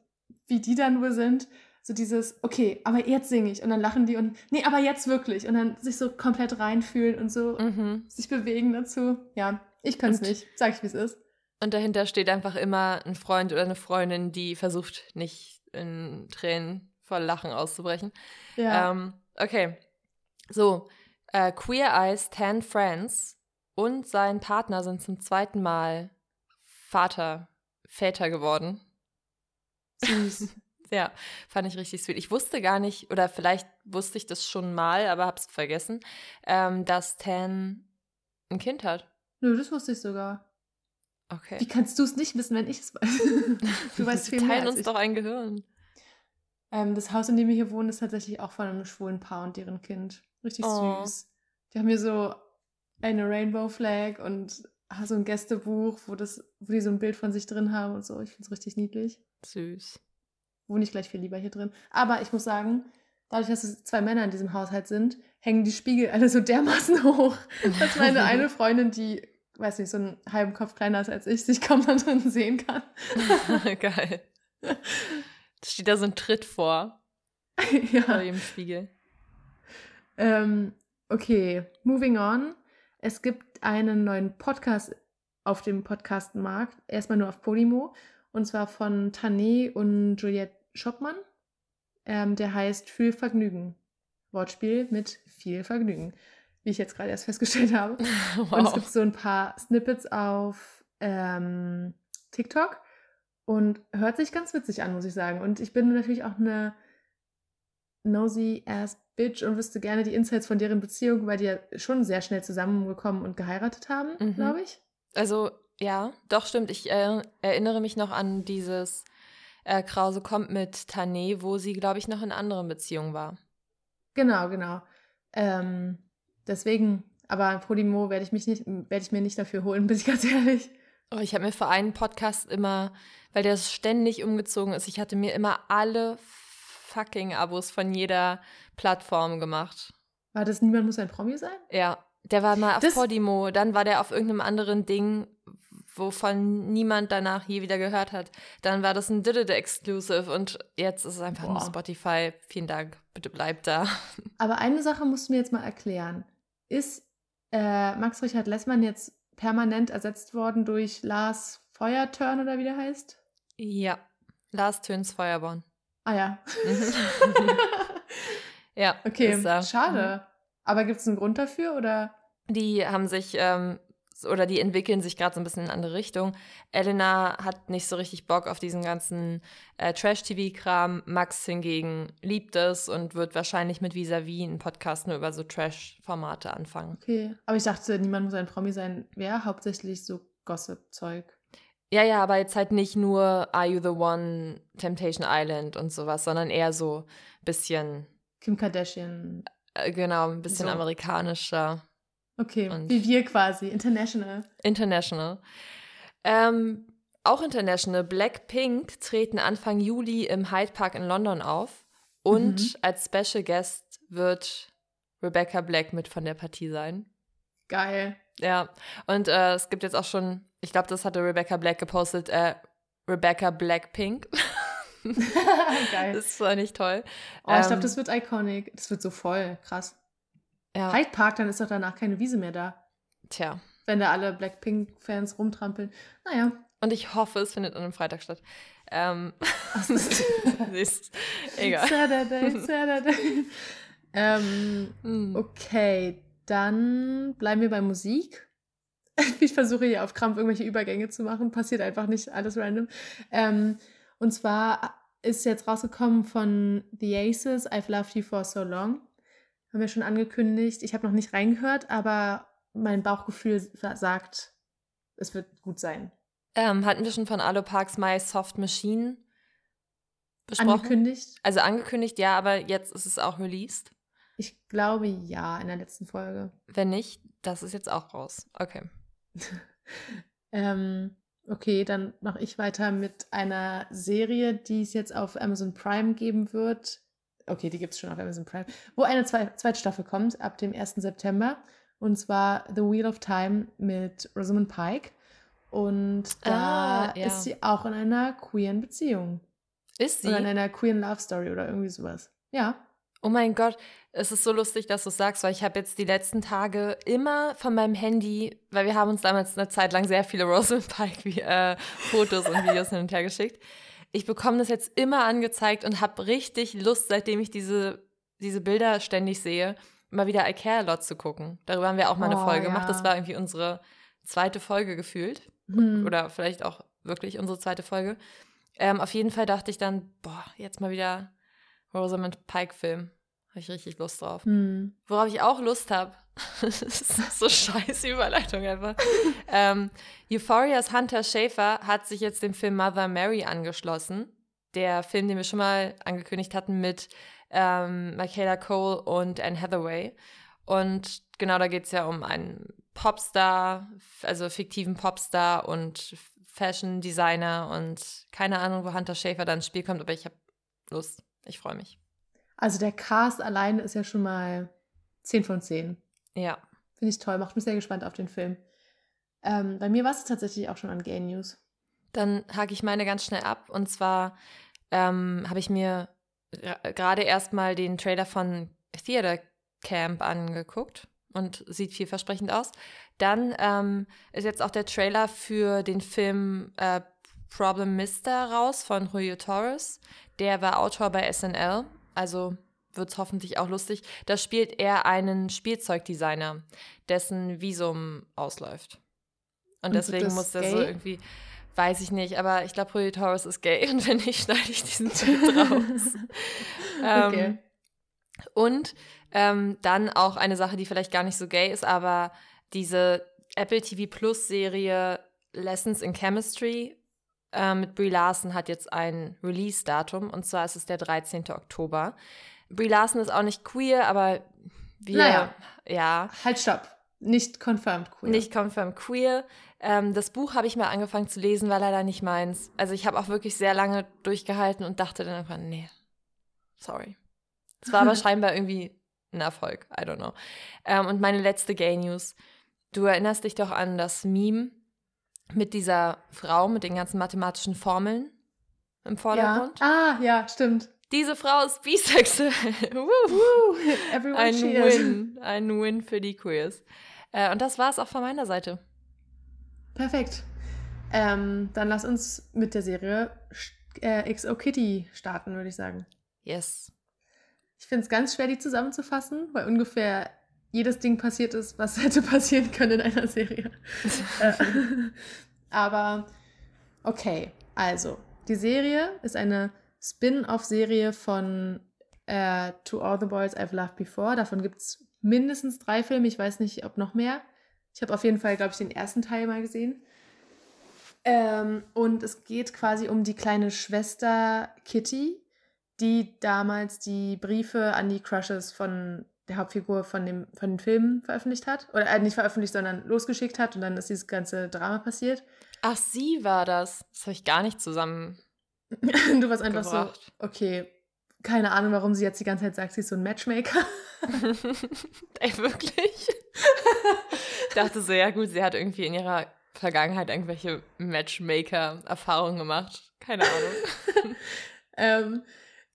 wie die dann wohl sind. So dieses, okay, aber jetzt singe ich. Und dann lachen die und, nee, aber jetzt wirklich. Und dann sich so komplett reinfühlen und so Mhm. sich bewegen dazu. Ja, ich kann es nicht. Sag ich, wie es ist. Und dahinter steht einfach immer ein Freund oder eine Freundin, die versucht, nicht in Tränen vor Lachen auszubrechen. Ja. Ähm, okay. So, äh, Queer Eyes, Tan Friends und sein Partner sind zum zweiten Mal Vater, Väter geworden. Süß. Ja, fand ich richtig sweet. Ich wusste gar nicht, oder vielleicht wusste ich das schon mal, aber hab's vergessen, ähm, dass Tan ein Kind hat. Nö, das wusste ich sogar. Okay. Wie kannst du es nicht wissen, wenn ich es weiß? du weißt Wir viel mehr teilen als uns ich. doch ein Gehirn. Ähm, das Haus, in dem wir hier wohnen, ist tatsächlich auch von einem schwulen Paar und deren Kind. Richtig Oh. süß. Die haben hier so eine Rainbow Flag und ah, so ein Gästebuch, wo, das, wo die so ein Bild von sich drin haben und so. Ich finde es richtig niedlich. Süß. Wohne ich gleich viel lieber hier drin. Aber ich muss sagen, dadurch, dass es zwei Männer in diesem Haushalt sind, hängen die Spiegel alle so dermaßen hoch, dass meine eine Freundin, die, weiß nicht, so einen halben Kopf kleiner ist als ich, sich kaum da drin sehen kann. Geil. Steht da so ein Tritt vor, vor ja. dem Spiegel. Ähm, okay, moving on. Es gibt einen neuen Podcast auf dem Podcastmarkt. Erstmal nur auf Podimo. Und zwar von Tané und Juliette Schoppmann. Ähm, der heißt Viel Vergnügen. Wortspiel mit viel Vergnügen. Wie ich jetzt gerade erst festgestellt habe. Und es Wow. gibt so ein paar Snippets auf ähm, TikTok und hört sich ganz witzig an, muss ich sagen. Und ich bin natürlich auch eine nosy ass Bitch und wüsste gerne die Insights von deren Beziehung, weil die ja schon sehr schnell zusammengekommen und geheiratet haben, Mhm. glaube ich. Also, ja, doch, stimmt. Ich äh, erinnere mich noch an dieses äh, Krause kommt mit Tané, wo sie, glaube ich, noch in anderen Beziehungen war. Genau, genau. Ähm, deswegen, aber Podimo werde ich mich nicht, werde ich mir nicht dafür holen, bin ich ganz ehrlich. Oh, ich habe mir für einen Podcast immer, weil der ständig umgezogen ist, ich hatte mir immer alle fucking Abos von jeder Plattform gemacht. War das Niemand muss ein Promi sein? Ja, der war mal auf Das- Podimo, dann war der auf irgendeinem anderen Ding, wovon niemand danach je wieder gehört hat. Dann war das ein Diddle Exclusive und jetzt ist es einfach nur Boah. Spotify. Vielen Dank, bitte bleibt da. Aber eine Sache musst du mir jetzt mal erklären. Ist äh, Max Richard Lessmann jetzt permanent ersetzt worden durch Lars Feuerturn oder wie der heißt? Ja, Lars Töns Feuerborn. Ah ja. Mhm. ja, okay, ist er. schade. Aber gibt es einen Grund dafür oder? Die haben sich, ähm, oder die entwickeln sich gerade so ein bisschen in eine andere Richtung. Elena hat nicht so richtig Bock auf diesen ganzen äh, Trash-TV-Kram. Max hingegen liebt es und wird wahrscheinlich mit Visavi einen Podcast nur über so Trash-Formate anfangen. Okay. Aber ich dachte, niemand muss ein Promi sein. Wäre hauptsächlich so Gossip-Zeug. Ja, ja, aber jetzt halt nicht nur Are You the One, Temptation Island und sowas, sondern eher so ein bisschen, Kim Kardashian. äh, genau, ein bisschen So. amerikanischer. Okay, Und- wie wir quasi. International. International. Ähm, auch international. Blackpink treten Anfang Juli im Hyde Park in London auf. Und Mhm. als Special Guest wird Rebecca Black mit von der Partie sein. Geil. Ja, und äh, es gibt jetzt auch schon, ich glaube, das hatte Rebecca Black gepostet, äh, Rebecca Blackpink. Geil. das war nicht toll. Oh, ich glaube, Ähm, das wird iconic. Das wird so voll. Krass. Ja, Hyde Park, dann ist doch danach keine Wiese mehr da. tja. Wenn da alle Blackpink-Fans rumtrampeln. Naja. Und ich hoffe, es findet an einem Freitag statt. Ähm, ist egal. Saturday, Saturday. ähm, Hm. okay, dann bleiben wir bei Musik. Ich versuche hier auf Krampf irgendwelche Übergänge zu machen. Passiert einfach nicht alles random. Ähm, und zwar ist jetzt rausgekommen von The Aces, I've Loved You For So Long. Haben wir schon angekündigt. Ich habe noch nicht reingehört, aber mein Bauchgefühl sagt, es wird gut sein. Ähm, hatten wir schon von Alo Parks My Soft Machine besprochen? Angekündigt? Also angekündigt, ja, aber jetzt ist es auch released. Ich glaube ja, in der letzten Folge. Wenn nicht, das ist jetzt auch raus. Okay. Ähm, okay, dann mache ich weiter mit einer Serie, die es jetzt auf Amazon Prime geben wird. Okay, die gibt es schon auf Amazon Prime. Wo eine zwei, zweite Staffel kommt, ab dem 1. September. Und zwar The Wheel of Time mit Rosamund Pike. Und da Ah, ja. ist sie auch in einer queeren Beziehung. Ist sie? Oder in einer Queer Love Story oder irgendwie sowas. Ja. Oh mein Gott, es ist so lustig, dass du es sagst, weil ich habe jetzt die letzten Tage immer von meinem Handy, weil wir haben uns damals eine Zeit lang sehr viele Rosamund Pike äh, Fotos und Videos hin und her geschickt. Ich bekomme das jetzt immer angezeigt und habe richtig Lust, seitdem ich diese, diese Bilder ständig sehe, mal wieder I Care a Lot zu gucken. Darüber haben wir auch mal eine Oh, Folge ja. gemacht. Das war irgendwie unsere zweite Folge gefühlt. Hm. Oder vielleicht auch wirklich unsere zweite Folge. Ähm, auf jeden Fall dachte ich dann, boah, jetzt mal wieder Rosamund Pike-Film. Habe ich richtig Lust drauf. Hm. Worauf ich auch Lust habe, das ist so scheiße Überleitung einfach. ähm, Euphorias Hunter Schafer hat sich jetzt dem Film Mother Mary angeschlossen. Der Film, den wir schon mal angekündigt hatten mit ähm, Michaela Cole und Anne Hathaway. Und genau da geht es ja um einen Popstar, also fiktiven Popstar und Fashion Designer und keine Ahnung, wo Hunter Schafer dann ins Spiel kommt, aber ich habe Lust. Ich freue mich. Also der Cast alleine ist ja schon mal 10 von 10. Ja. Finde ich toll, macht mich sehr gespannt auf den Film. Ähm, bei mir war es tatsächlich auch schon an Gay News. Dann hake ich meine ganz schnell ab. Und zwar ähm, habe ich mir gra- gerade erstmal den Trailer von Theater Camp angeguckt und sieht vielversprechend aus. Dann ähm, ist jetzt auch der Trailer für den Film äh, Problem Mister raus von Julio Torres. Der war Autor bei SNL, also wird es hoffentlich auch lustig. Da spielt er einen Spielzeugdesigner, dessen Visum ausläuft. Und Und deswegen das muss der so irgendwie, weiß ich nicht, aber ich glaube, Julio Torres ist gay und wenn nicht, schneide ich diesen Tweet raus. ähm, Okay. und ähm, dann auch eine Sache, die vielleicht gar nicht so gay ist, aber diese Apple TV Plus Serie Lessons in Chemistry äh, mit Brie Larson hat jetzt ein Release-Datum und zwar ist es der 13. Oktober. Brie Larson ist auch nicht queer, aber wir, Naja. ja, Halt, stopp. Nicht confirmed queer. nicht confirm queer. Ähm, das Buch habe ich mal angefangen zu lesen, war leider nicht meins. Also ich habe auch wirklich sehr lange durchgehalten und dachte dann irgendwann, nee, sorry. Es war aber scheinbar irgendwie ein Erfolg, I don't know. Ähm, und meine letzte Gay News. Du erinnerst dich doch an das Meme mit dieser Frau mit den ganzen mathematischen Formeln im ja. Vordergrund? Ah, ja, stimmt. Diese Frau ist bisexuell. Woo. Ein cheers. Win. Ein Win für die Queers. Äh, und das war es auch von meiner Seite. Perfekt. Ähm, dann lass uns mit der Serie äh, XO Kitty starten, würde ich sagen. Yes. Ich finde es ganz schwer, die zusammenzufassen, weil ungefähr jedes Ding passiert ist, was hätte passieren können in einer Serie. Äh, Aber okay, also die Serie ist eine Spin-off-Serie von äh, To All the Boys I've Loved Before. Davon gibt es mindestens drei Filme. Ich weiß nicht, ob noch mehr. Ich habe auf jeden Fall, glaube ich, den ersten Teil mal gesehen. Ähm, und es geht quasi um die kleine Schwester Kitty, die damals die Briefe an die Crushes von der Hauptfigur von dem von den Filmen veröffentlicht hat. Oder äh, nicht veröffentlicht, sondern losgeschickt hat und dann ist dieses ganze Drama passiert. Ach, sie war das. Das habe ich gar nicht zusammen du warst einfach gebracht. so, okay, keine Ahnung, warum sie jetzt die ganze Zeit sagt, sie ist so ein Matchmaker. Ey, wirklich? ich dachte so, ja gut, sie hat irgendwie in ihrer Vergangenheit irgendwelche Matchmaker-Erfahrungen gemacht. Keine Ahnung. ähm,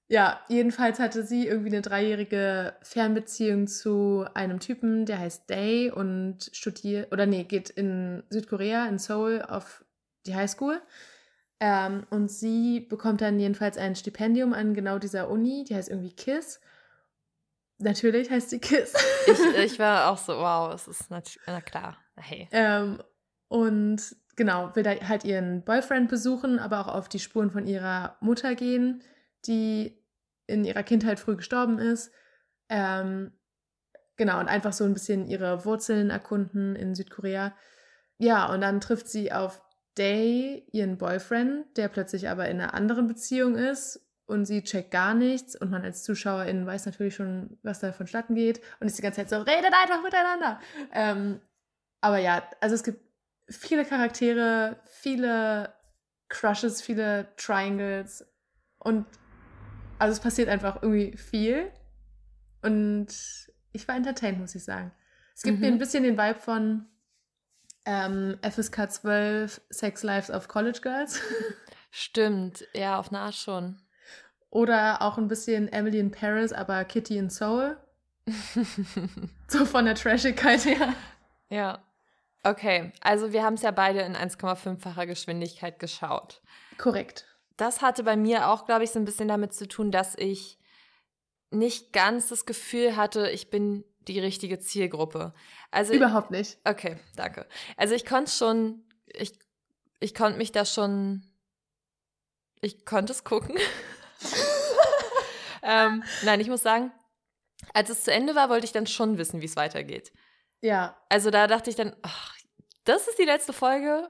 ja, jedenfalls hatte sie irgendwie eine dreijährige Fernbeziehung zu einem Typen, der heißt Day und studiert, oder nee, geht in Südkorea, in Seoul, auf die Highschool. Ähm, und sie bekommt dann jedenfalls ein Stipendium an genau dieser Uni, die heißt irgendwie KISS. Natürlich heißt sie KISS. Ich, ich war auch so, wow, es ist natürlich, na klar. Hey. Ähm, und genau, will da halt ihren Boyfriend besuchen, aber auch auf die Spuren von ihrer Mutter gehen, die in ihrer Kindheit früh gestorben ist. Ähm, genau, und einfach so ein bisschen ihre Wurzeln erkunden in Südkorea. Ja, und dann trifft sie auf Day, ihren Boyfriend, der plötzlich aber in einer anderen Beziehung ist und sie checkt gar nichts und man als Zuschauerin weiß natürlich schon, was da vonstatten geht und ist die ganze Zeit so, redet einfach miteinander. Ähm, aber ja, also es gibt viele Charaktere, viele Crushes, viele Triangles und also es passiert einfach irgendwie viel und ich war entertained, muss ich sagen. Es gibt Mhm. mir ein bisschen den Vibe von ähm, FSK 12 Sex Lives of College Girls. Stimmt, ja, auf eine Art schon. Oder auch ein bisschen Emily in Paris, aber Kitty in Seoul. so von der Trashigkeit her. Ja. Okay, also wir haben es ja beide in 1,5-facher Geschwindigkeit geschaut. Korrekt. Das hatte bei mir auch, glaube ich, so ein bisschen damit zu tun, dass ich nicht ganz das Gefühl hatte, ich bin die richtige Zielgruppe. Also überhaupt nicht. Okay, danke. Also ich konnte schon, ich, ich konnte mich da schon, ich konnte es gucken. ähm, nein, ich muss sagen, als es zu Ende war, wollte ich dann schon wissen, wie es weitergeht. Ja. Also da dachte ich dann, ach, das ist die letzte Folge.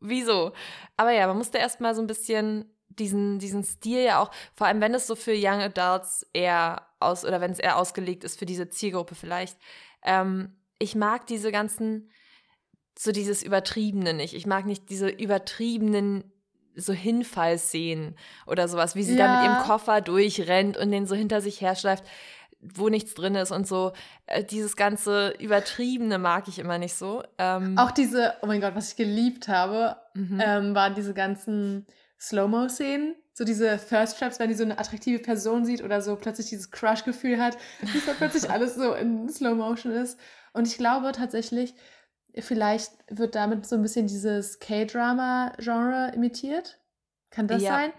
Wieso? Aber ja, man musste erstmal so ein bisschen diesen, diesen Stil ja auch, vor allem wenn es so für Young Adults eher aus, oder wenn es eher ausgelegt ist für diese Zielgruppe vielleicht. Ähm, ich mag diese ganzen, so dieses Übertriebene nicht. Ich mag nicht diese übertriebenen so Hinfallszenen oder sowas, wie sie ja. da mit ihrem Koffer durchrennt und den so hinter sich herschleift wo nichts drin ist und so. Äh, dieses ganze Übertriebene mag ich immer nicht so. Ähm, Auch diese, oh mein Gott, was ich geliebt habe, mhm. ähm, waren diese ganzen Slow-Mo-Szenen. So diese First Traps, wenn die so eine attraktive Person sieht oder so plötzlich dieses Crush-Gefühl hat, dass da plötzlich alles so in Slow-Motion ist. Und ich glaube tatsächlich, vielleicht wird damit so ein bisschen dieses K-Drama-Genre imitiert. Kann das ja. sein?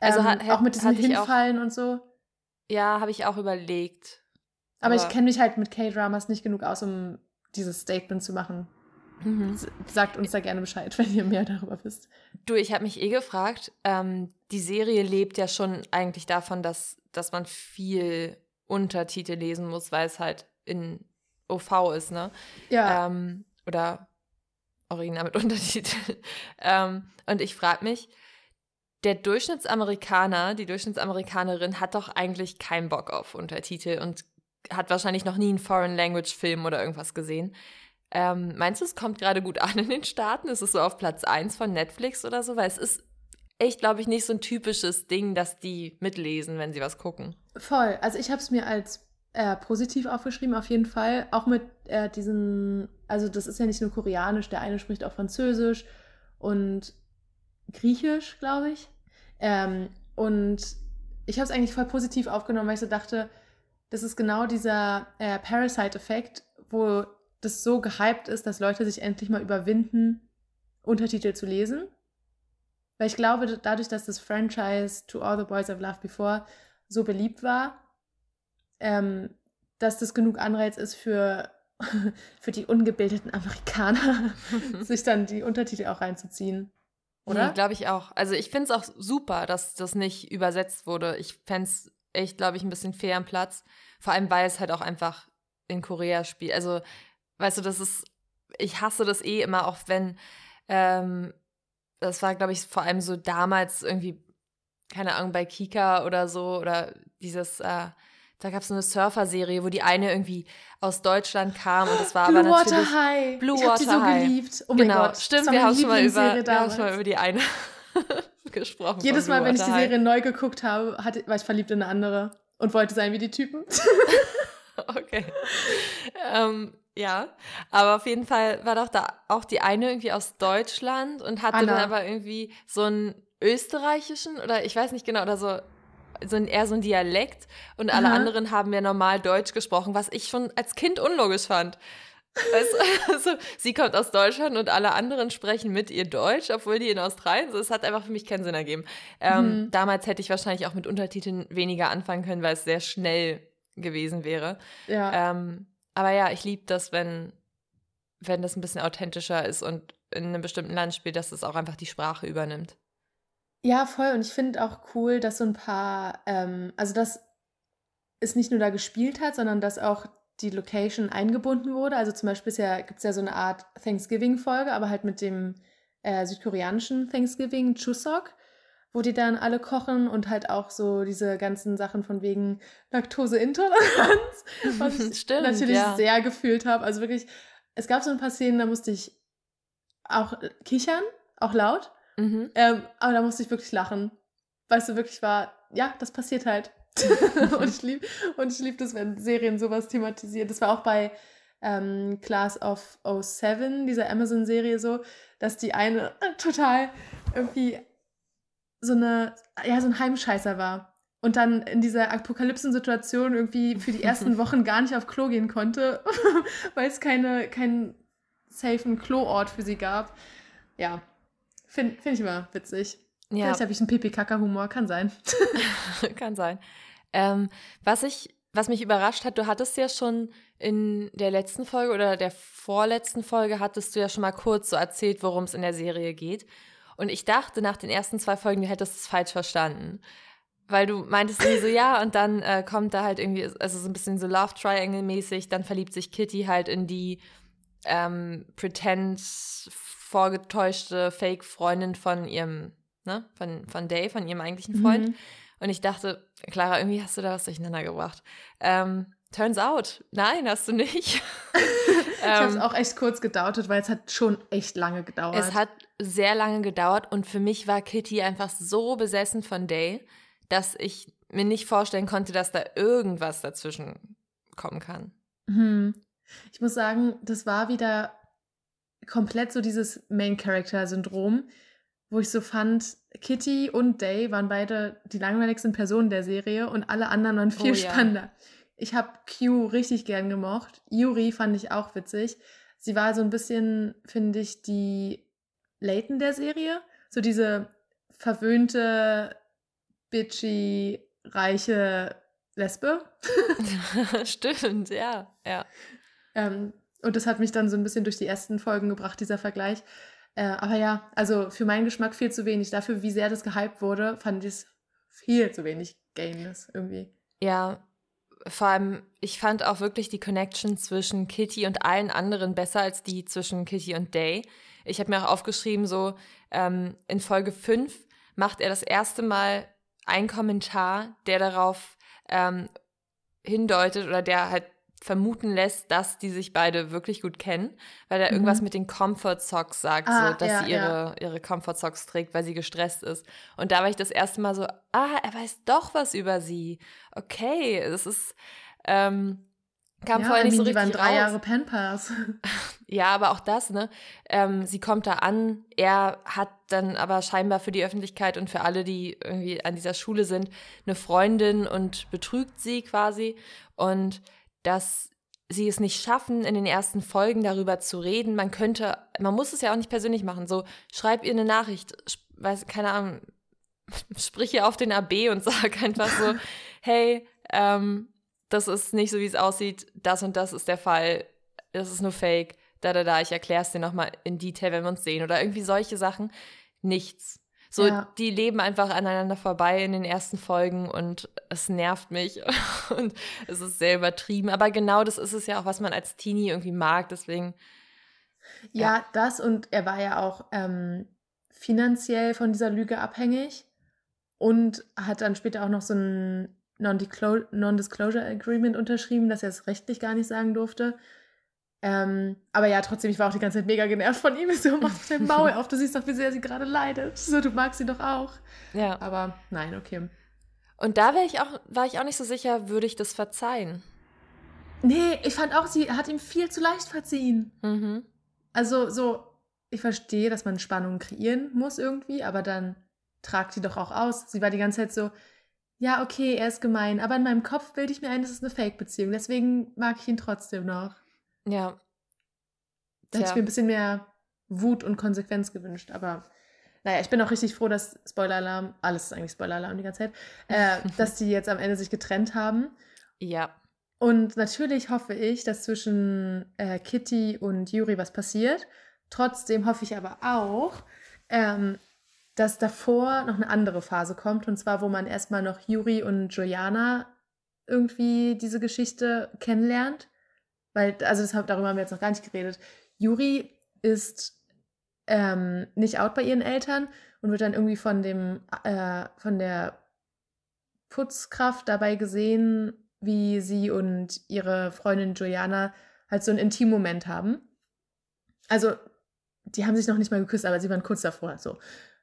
Also ähm, hat, auch mit diesem Hinfallen und so. Ja, habe ich auch überlegt. Aber, aber ich kenne mich halt mit K-Dramas nicht genug aus, um dieses Statement zu machen. Mhm. Sagt uns da gerne Bescheid, wenn ihr mehr darüber wisst. Du, ich habe mich eh gefragt, ähm, die Serie lebt ja schon eigentlich davon, dass, dass man viel Untertitel lesen muss, weil es halt in OV ist, ne? Ja. Ähm, oder Original mit Untertitel. ähm, und ich frage mich, der Durchschnittsamerikaner, die Durchschnittsamerikanerin hat doch eigentlich keinen Bock auf Untertitel und hat wahrscheinlich noch nie einen Foreign Language Film oder irgendwas gesehen. Ähm, meinst du, es kommt gerade gut an in den Staaten? Ist es so auf Platz 1 von Netflix oder so? Weil es ist echt, glaube ich, nicht so ein typisches Ding, dass die mitlesen, wenn sie was gucken. Voll. Also ich habe es mir als äh, positiv aufgeschrieben, auf jeden Fall. Auch mit äh, diesen, also das ist ja nicht nur koreanisch, der eine spricht auch Französisch und Griechisch, glaube ich. Ähm, und ich habe es eigentlich voll positiv aufgenommen, weil ich so dachte, das ist genau dieser äh, Parasite-Effekt, wo das so gehypt ist, dass Leute sich endlich mal überwinden, Untertitel zu lesen. Weil ich glaube, dadurch, dass das Franchise To All the Boys I've Loved Before so beliebt war, ähm, dass das genug Anreiz ist für, für die ungebildeten Amerikaner, sich dann die Untertitel auch reinzuziehen. Oder? Nee, glaube ich auch. Also ich finde es auch super, dass das nicht übersetzt wurde. Ich fände es echt, glaube ich, ein bisschen fair am Platz. Vor allem, weil es halt auch einfach in Korea spielt. Also, weißt du, das ist, ich hasse das eh immer, auch wenn, ähm, das war, glaube ich, vor allem so damals irgendwie, keine Ahnung, bei Kika oder so, oder dieses, äh, da gab es so eine Surfer-Serie, wo die eine irgendwie aus Deutschland kam und das war Blue aber natürlich Water High. Blue ich Water die so High. geliebt. Oh genau, mein Gott. stimmt. Wir haben, schon mal über, wir haben schon mal über die eine gesprochen. Jedes Mal, wenn ich die Serie neu geguckt habe, hatte, war ich verliebt in eine andere und wollte sein wie die Typen. okay. ähm, ja, aber auf jeden Fall war doch da auch die eine irgendwie aus Deutschland und hatte Anna. dann aber irgendwie so einen österreichischen oder ich weiß nicht genau, oder so so ein, eher so ein Dialekt und alle Aha. anderen haben ja normal Deutsch gesprochen, was ich schon als Kind unlogisch fand. Weißt, also, sie kommt aus Deutschland und alle anderen sprechen mit ihr Deutsch, obwohl die in Australien sind. Es hat einfach für mich keinen Sinn ergeben. Ähm, mhm. Damals hätte ich wahrscheinlich auch mit Untertiteln weniger anfangen können, weil es sehr schnell gewesen wäre. Ja. Ähm, aber ja, ich liebe das, wenn, wenn das ein bisschen authentischer ist und in einem bestimmten Land spielt, dass es auch einfach die Sprache übernimmt. Ja, voll. Und ich finde auch cool, dass so ein paar, ähm, also dass es nicht nur da gespielt hat, sondern dass auch die Location eingebunden wurde. Also zum Beispiel ja, gibt es ja so eine Art Thanksgiving-Folge, aber halt mit dem äh, südkoreanischen Thanksgiving Chuseok, wo die dann alle kochen und halt auch so diese ganzen Sachen von wegen Laktoseintoleranz, was ich Stimmt, natürlich ja. sehr gefühlt habe. Also wirklich, es gab so ein paar Szenen, da musste ich auch kichern, auch laut. Mhm. Ähm, aber da musste ich wirklich lachen. Weil es so wirklich war, ja, das passiert halt. und ich liebe lieb das, wenn Serien sowas thematisieren. Das war auch bei ähm, Class of 07, dieser Amazon-Serie so, dass die eine total irgendwie so eine, ja, so ein Heimscheißer war. und dann in dieser Apokalypsen-Situation irgendwie für die ersten Wochen gar nicht auf Klo gehen konnte, weil es keine, keinen safen Kloort für sie gab. Ja, finde find ich immer witzig. Ja. Vielleicht habe ich einen Pipi-Kaka-Humor, kann sein. kann sein. Ähm, was ich, was mich überrascht hat, du hattest ja schon in der letzten Folge oder der vorletzten Folge hattest du ja schon mal kurz so erzählt, worum es in der Serie geht. Und ich dachte nach den ersten zwei Folgen, du hättest es falsch verstanden. Weil du meintest irgendwie so, ja, und dann äh, kommt da halt irgendwie, also so ein bisschen so Love Triangle-mäßig, dann verliebt sich Kitty halt in die ähm, Pretend vorgetäuschte Fake-Freundin von ihrem, ne, von, von Dave, von ihrem eigentlichen Freund. Mhm. Und ich dachte, Clara, irgendwie hast du da was durcheinander gebracht. Ähm, turns out, nein, hast du nicht. ich habe es ähm, auch echt kurz gedauert, weil es hat schon echt lange gedauert. Es hat sehr lange gedauert und für mich war Kitty einfach so besessen von Day, dass ich mir nicht vorstellen konnte, dass da irgendwas dazwischen kommen kann. Hm. Ich muss sagen, das war wieder komplett so dieses Main-Character-Syndrom, wo ich so fand, Kitty und Day waren beide die langweiligsten Personen der Serie und alle anderen waren viel oh, spannender. Ja. Ich habe Q richtig gern gemocht. Yuri fand ich auch witzig. Sie war so ein bisschen, finde ich, die Layton der Serie. So diese verwöhnte, bitchy, reiche Lesbe. Stimmt, ja, ja. Ähm, und das hat mich dann so ein bisschen durch die ersten Folgen gebracht, dieser Vergleich. Äh, aber ja, also für meinen Geschmack viel zu wenig. Dafür, wie sehr das gehypt wurde, fand ich es viel zu wenig Gameness irgendwie. Ja, vor allem, ich fand auch wirklich die Connection zwischen Kitty und allen anderen besser als die zwischen Kitty und Day. Ich habe mir auch aufgeschrieben, so ähm, in Folge 5 macht er das erste Mal einen Kommentar, der darauf ähm, hindeutet oder der halt vermuten lässt, dass die sich beide wirklich gut kennen, weil er mhm. irgendwas mit den Comfort Socks sagt, ah, so, dass ja, sie ihre, ja. ihre Comfort Socks trägt, weil sie gestresst ist. Und da war ich das erste Mal so, ah, er weiß doch was über sie. Okay, das ist, ähm, kam ja, vorher nicht so richtig die waren drei raus. Jahre Penpass. ja, aber auch das, ne? Ähm, sie kommt da an, er hat dann aber scheinbar für die Öffentlichkeit und für alle, die irgendwie an dieser Schule sind, eine Freundin und betrügt sie quasi. Und dass sie es nicht schaffen, in den ersten Folgen darüber zu reden. Man könnte, man muss es ja auch nicht persönlich machen. So, schreib ihr eine Nachricht, weiß, keine Ahnung, sprich ihr auf den AB und sag einfach so, hey, ähm, das ist nicht so, wie es aussieht, das und das ist der Fall, das ist nur Fake, da, da, da, ich erkläre es dir nochmal in Detail, wenn wir uns sehen oder irgendwie solche Sachen. Nichts. So, ja. die leben einfach aneinander vorbei in den ersten Folgen und es nervt mich und es ist sehr übertrieben. Aber genau das ist es ja auch, was man als Teenie irgendwie mag. Deswegen. Ja, ja. das und er war ja auch ähm, finanziell von dieser Lüge abhängig und hat dann später auch noch so ein Non-Disclosure Agreement unterschrieben, dass er es rechtlich gar nicht sagen durfte. Ähm, aber ja, trotzdem, ich war auch die ganze Zeit mega genervt von ihm. So, mach doch dein Maul auf, du siehst doch, wie sehr sie gerade leidet. So, du magst sie doch auch. Ja. Aber nein, okay. Und da ich auch, war ich auch nicht so sicher, würde ich das verzeihen. Nee, ich fand auch, sie hat ihm viel zu leicht verziehen. Mhm. Also, so, ich verstehe, dass man Spannung kreieren muss irgendwie, aber dann tragt sie doch auch aus. Sie war die ganze Zeit so, ja, okay, er ist gemein, aber in meinem Kopf bilde ich mir ein, das ist eine Fake-Beziehung. Deswegen mag ich ihn trotzdem noch. Ja. Da hätte ich mir ein bisschen mehr Wut und Konsequenz gewünscht, aber naja, ich bin auch richtig froh, dass Spoiler-Alarm, alles ist eigentlich Spoiler-Alarm die ganze Zeit, äh, dass die jetzt am Ende sich getrennt haben. Ja. Und natürlich hoffe ich, dass zwischen äh, Kitty und Yuri was passiert. Trotzdem hoffe ich aber auch, ähm, dass davor noch eine andere Phase kommt. Und zwar, wo man erstmal noch Yuri und Juliana irgendwie diese Geschichte kennenlernt. Weil, also das, darüber haben wir jetzt noch gar nicht geredet. Juri ist ähm, nicht out bei ihren Eltern und wird dann irgendwie von dem, äh, von der Putzkraft dabei gesehen, wie sie und ihre Freundin Juliana halt so einen Intim-Moment haben. Also, die haben sich noch nicht mal geküsst, aber sie waren kurz davor. So.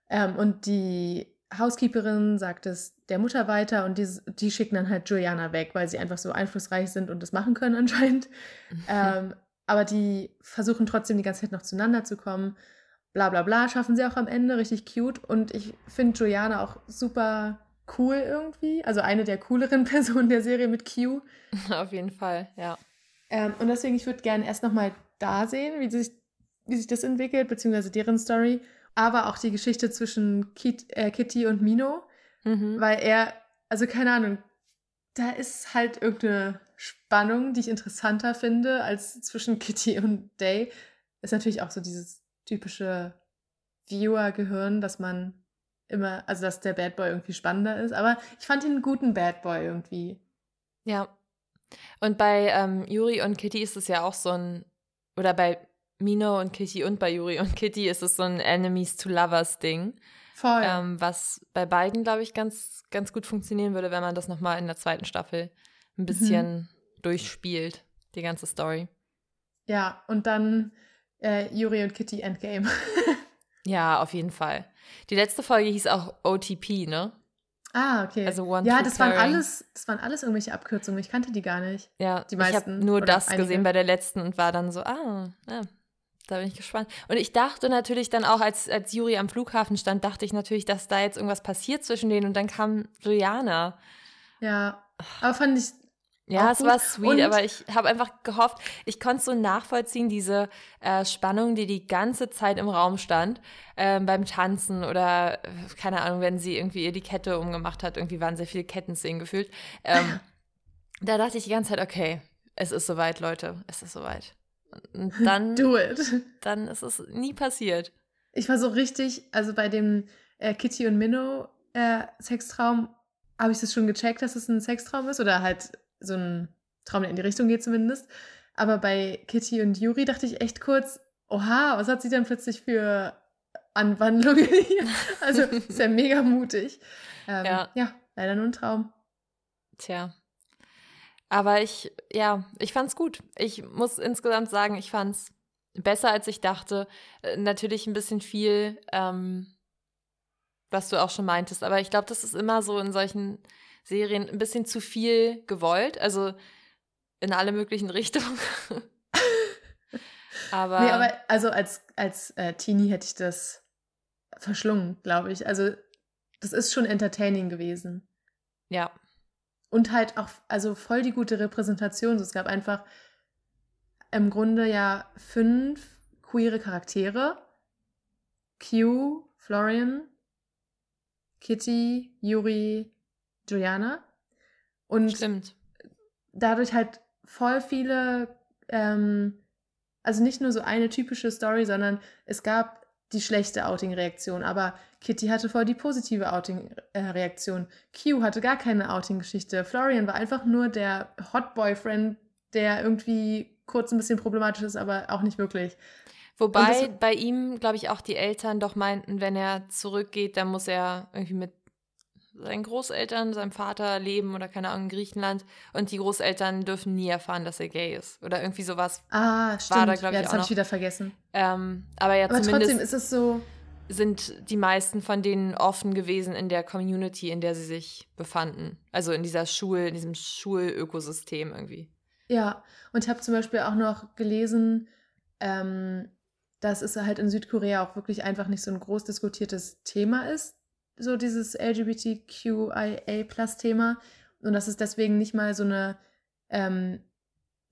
Ähm, und die Housekeeperin sagt es der Mutter weiter und die, die schicken dann halt Juliana weg, weil sie einfach so einflussreich sind und das machen können anscheinend. Mhm. Ähm, aber die versuchen trotzdem die ganze Zeit noch zueinander zu kommen. Bla bla bla, schaffen sie auch am Ende, richtig cute. Und ich finde Juliana auch super cool irgendwie. Also eine der cooleren Personen der Serie mit Q. Auf jeden Fall, ja. Ähm, und deswegen, ich würde gerne erst nochmal da sehen, wie sich, wie sich das entwickelt, beziehungsweise deren Story. Aber auch die Geschichte zwischen Kit, äh, Kitty und Mino. Mhm. Weil er, also keine Ahnung, da ist halt irgendeine Spannung, die ich interessanter finde als zwischen Kitty und Day. Ist natürlich auch so dieses typische Viewer-Gehirn, dass man immer, also dass der Bad Boy irgendwie spannender ist. Aber ich fand ihn einen guten Bad Boy irgendwie. Ja. Und bei ähm, Yuri und Kitty ist es ja auch so ein, oder bei Mino und Kitty und bei Yuri und Kitty ist es so ein Enemies to Lovers Ding. Voll. Ähm, was bei beiden, glaube ich, ganz, ganz gut funktionieren würde, wenn man das nochmal in der zweiten Staffel ein bisschen mhm. durchspielt, die ganze Story. Ja, und dann äh, Yuri und Kitty Endgame. ja, auf jeden Fall. Die letzte Folge hieß auch OTP, ne? Ah, okay. Also One Ja, das waren alles, das waren alles irgendwelche Abkürzungen. Ich kannte die gar nicht. Ja, die meisten. Ich habe nur das einige. gesehen bei der letzten und war dann so, ah, ja, da bin ich gespannt. Und ich dachte natürlich dann auch, als, als Juri am Flughafen stand, dachte ich natürlich, dass da jetzt irgendwas passiert zwischen denen und dann kam Juliana. Ja, aber fand ich ja, es war sweet, und aber ich habe einfach gehofft, ich konnte so nachvollziehen, diese äh, Spannung, die die ganze Zeit im Raum stand, äh, beim Tanzen oder, äh, keine Ahnung, wenn sie irgendwie ihr die Kette umgemacht hat, irgendwie waren sehr viele Kettenszenen gefühlt. Ähm, da dachte ich die ganze Zeit, okay, es ist soweit, Leute, es ist soweit. Und dann, Do it. dann ist es nie passiert. Ich war so richtig, also bei dem äh, Kitty und Minnow äh, Sextraum, habe ich das schon gecheckt, dass es ein Sextraum ist oder halt so ein Traum, der in die Richtung geht zumindest. Aber bei Kitty und Yuri dachte ich echt kurz, oha, was hat sie denn plötzlich für Anwandlungen hier? Also ist ja mega mutig. Ähm, ja. ja, leider nur ein Traum. Tja. Aber ich, ja, ich fand's gut. Ich muss insgesamt sagen, ich fand's besser, als ich dachte. Äh, natürlich ein bisschen viel, ähm, was du auch schon meintest. Aber ich glaube, das ist immer so in solchen Serien ein bisschen zu viel gewollt. Also in alle möglichen Richtungen. aber. Nee, aber also als, als äh, Teenie hätte ich das verschlungen, glaube ich. Also das ist schon entertaining gewesen. Ja. Und halt auch, also voll die gute Repräsentation. Es gab einfach im Grunde ja fünf queere Charaktere. Q, Florian, Kitty, Yuri, Juliana. Und Stimmt. dadurch halt voll viele, ähm, also nicht nur so eine typische Story, sondern es gab die schlechte Outing-Reaktion, aber Kitty hatte voll die positive Outing-Reaktion. Q hatte gar keine Outing-Geschichte. Florian war einfach nur der Hot Boyfriend, der irgendwie kurz ein bisschen problematisch ist, aber auch nicht wirklich. Wobei bei ihm, glaube ich, auch die Eltern doch meinten, wenn er zurückgeht, dann muss er irgendwie mit seinen Großeltern, seinem Vater leben oder keine Ahnung in Griechenland und die Großeltern dürfen nie erfahren, dass er gay ist oder irgendwie sowas. Ah, stimmt. War da, ja, ich, das habe ich wieder vergessen. Ähm, aber ja, aber trotzdem ist es so. Sind die meisten von denen offen gewesen in der Community, in der sie sich befanden. Also in dieser Schul, in diesem Schulökosystem irgendwie. Ja, und ich habe zum Beispiel auch noch gelesen, ähm, dass es halt in Südkorea auch wirklich einfach nicht so ein groß diskutiertes Thema ist, so dieses LGBTQIA-Plus-Thema und dass es deswegen nicht mal so eine ähm,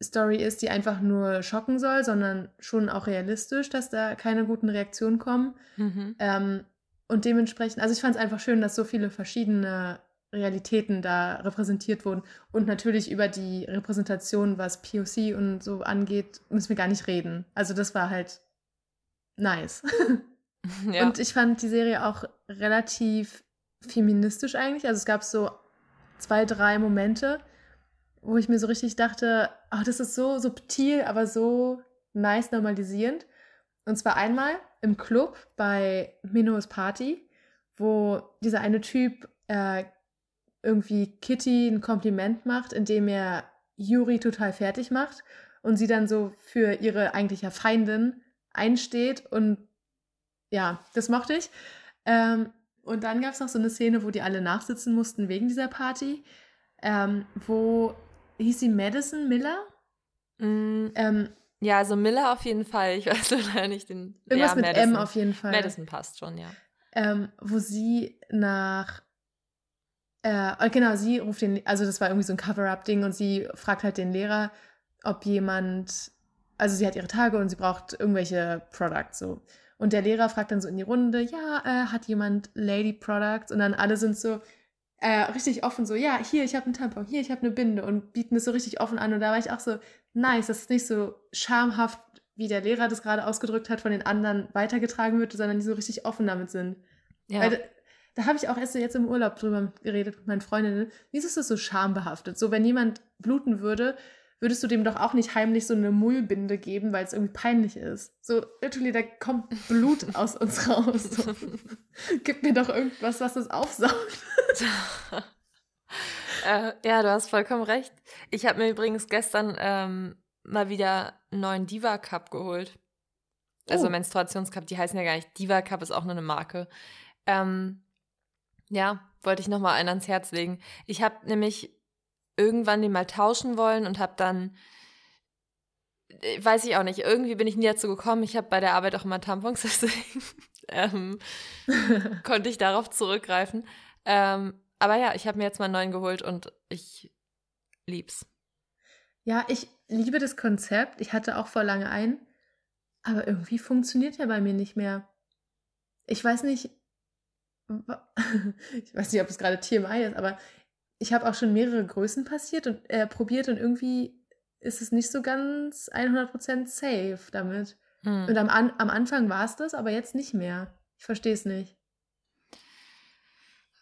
Story ist, die einfach nur schocken soll, sondern schon auch realistisch, dass da keine guten Reaktionen kommen. Mhm. Ähm, und dementsprechend, also ich fand es einfach schön, dass so viele verschiedene Realitäten da repräsentiert wurden. Und natürlich über die Repräsentation, was POC und so angeht, müssen wir gar nicht reden. Also das war halt nice. Ja. Und ich fand die Serie auch relativ feministisch eigentlich. Also es gab so zwei, drei Momente, wo ich mir so richtig dachte, oh, das ist so subtil, aber so nice normalisierend. Und zwar einmal im Club bei Minos Party, wo dieser eine Typ äh, irgendwie Kitty ein Kompliment macht, indem er Yuri total fertig macht und sie dann so für ihre eigentliche Feindin einsteht und ja, das mochte ich. Ähm, und dann gab es noch so eine Szene, wo die alle nachsitzen mussten wegen dieser Party, ähm, wo hieß sie Madison Miller? Mm, ähm, ja, also Miller auf jeden Fall. Ich weiß leider nicht den. Irgendwas ja, mit Madison. M auf jeden Fall. Madison passt schon, ja. Ähm, wo sie nach Äh, genau, sie ruft den, also das war irgendwie so ein Cover-up-Ding und sie fragt halt den Lehrer, ob jemand, also sie hat ihre Tage und sie braucht irgendwelche Products so. Und der Lehrer fragt dann so in die Runde, ja, äh, hat jemand Lady Products? Und dann alle sind so äh, richtig offen, so, ja, hier, ich habe einen Tampon, hier, ich habe eine Binde und bieten es so richtig offen an. Und da war ich auch so, nice, dass es nicht so schamhaft, wie der Lehrer das gerade ausgedrückt hat, von den anderen weitergetragen wird, sondern die so richtig offen damit sind. Ja. Weil, da habe ich auch erst jetzt im Urlaub drüber geredet mit meinen Freundinnen. Wieso ist das so schambehaftet? So, wenn jemand bluten würde, würdest du dem doch auch nicht heimlich so eine Mullbinde geben, weil es irgendwie peinlich ist. So, literally, da kommt Blut aus uns raus. So. Gib mir doch irgendwas, was das aufsaugt. äh, ja, du hast vollkommen recht. Ich habe mir übrigens gestern ähm, mal wieder einen neuen Diva Cup geholt. Also oh. Menstruationscup, die heißen ja gar nicht. Diva Cup ist auch nur eine Marke. Ähm, ja, wollte ich nochmal einen ans Herz legen. Ich habe nämlich irgendwann den mal tauschen wollen und habe dann, äh, weiß ich auch nicht, irgendwie bin ich nie dazu gekommen. Ich habe bei der Arbeit auch immer Tampons, deswegen ähm, konnte ich darauf zurückgreifen. Ähm, aber ja, ich habe mir jetzt mal einen neuen geholt und ich lieb's. Ja, ich liebe das Konzept. Ich hatte auch vor lange einen, aber irgendwie funktioniert er bei mir nicht mehr. Ich weiß nicht, ich weiß nicht, ob es gerade TMI ist, aber ich habe auch schon mehrere Größen passiert und äh, probiert und irgendwie ist es nicht so ganz 100% safe damit. Hm. Und am, an, am Anfang war es das, aber jetzt nicht mehr. Ich verstehe es nicht.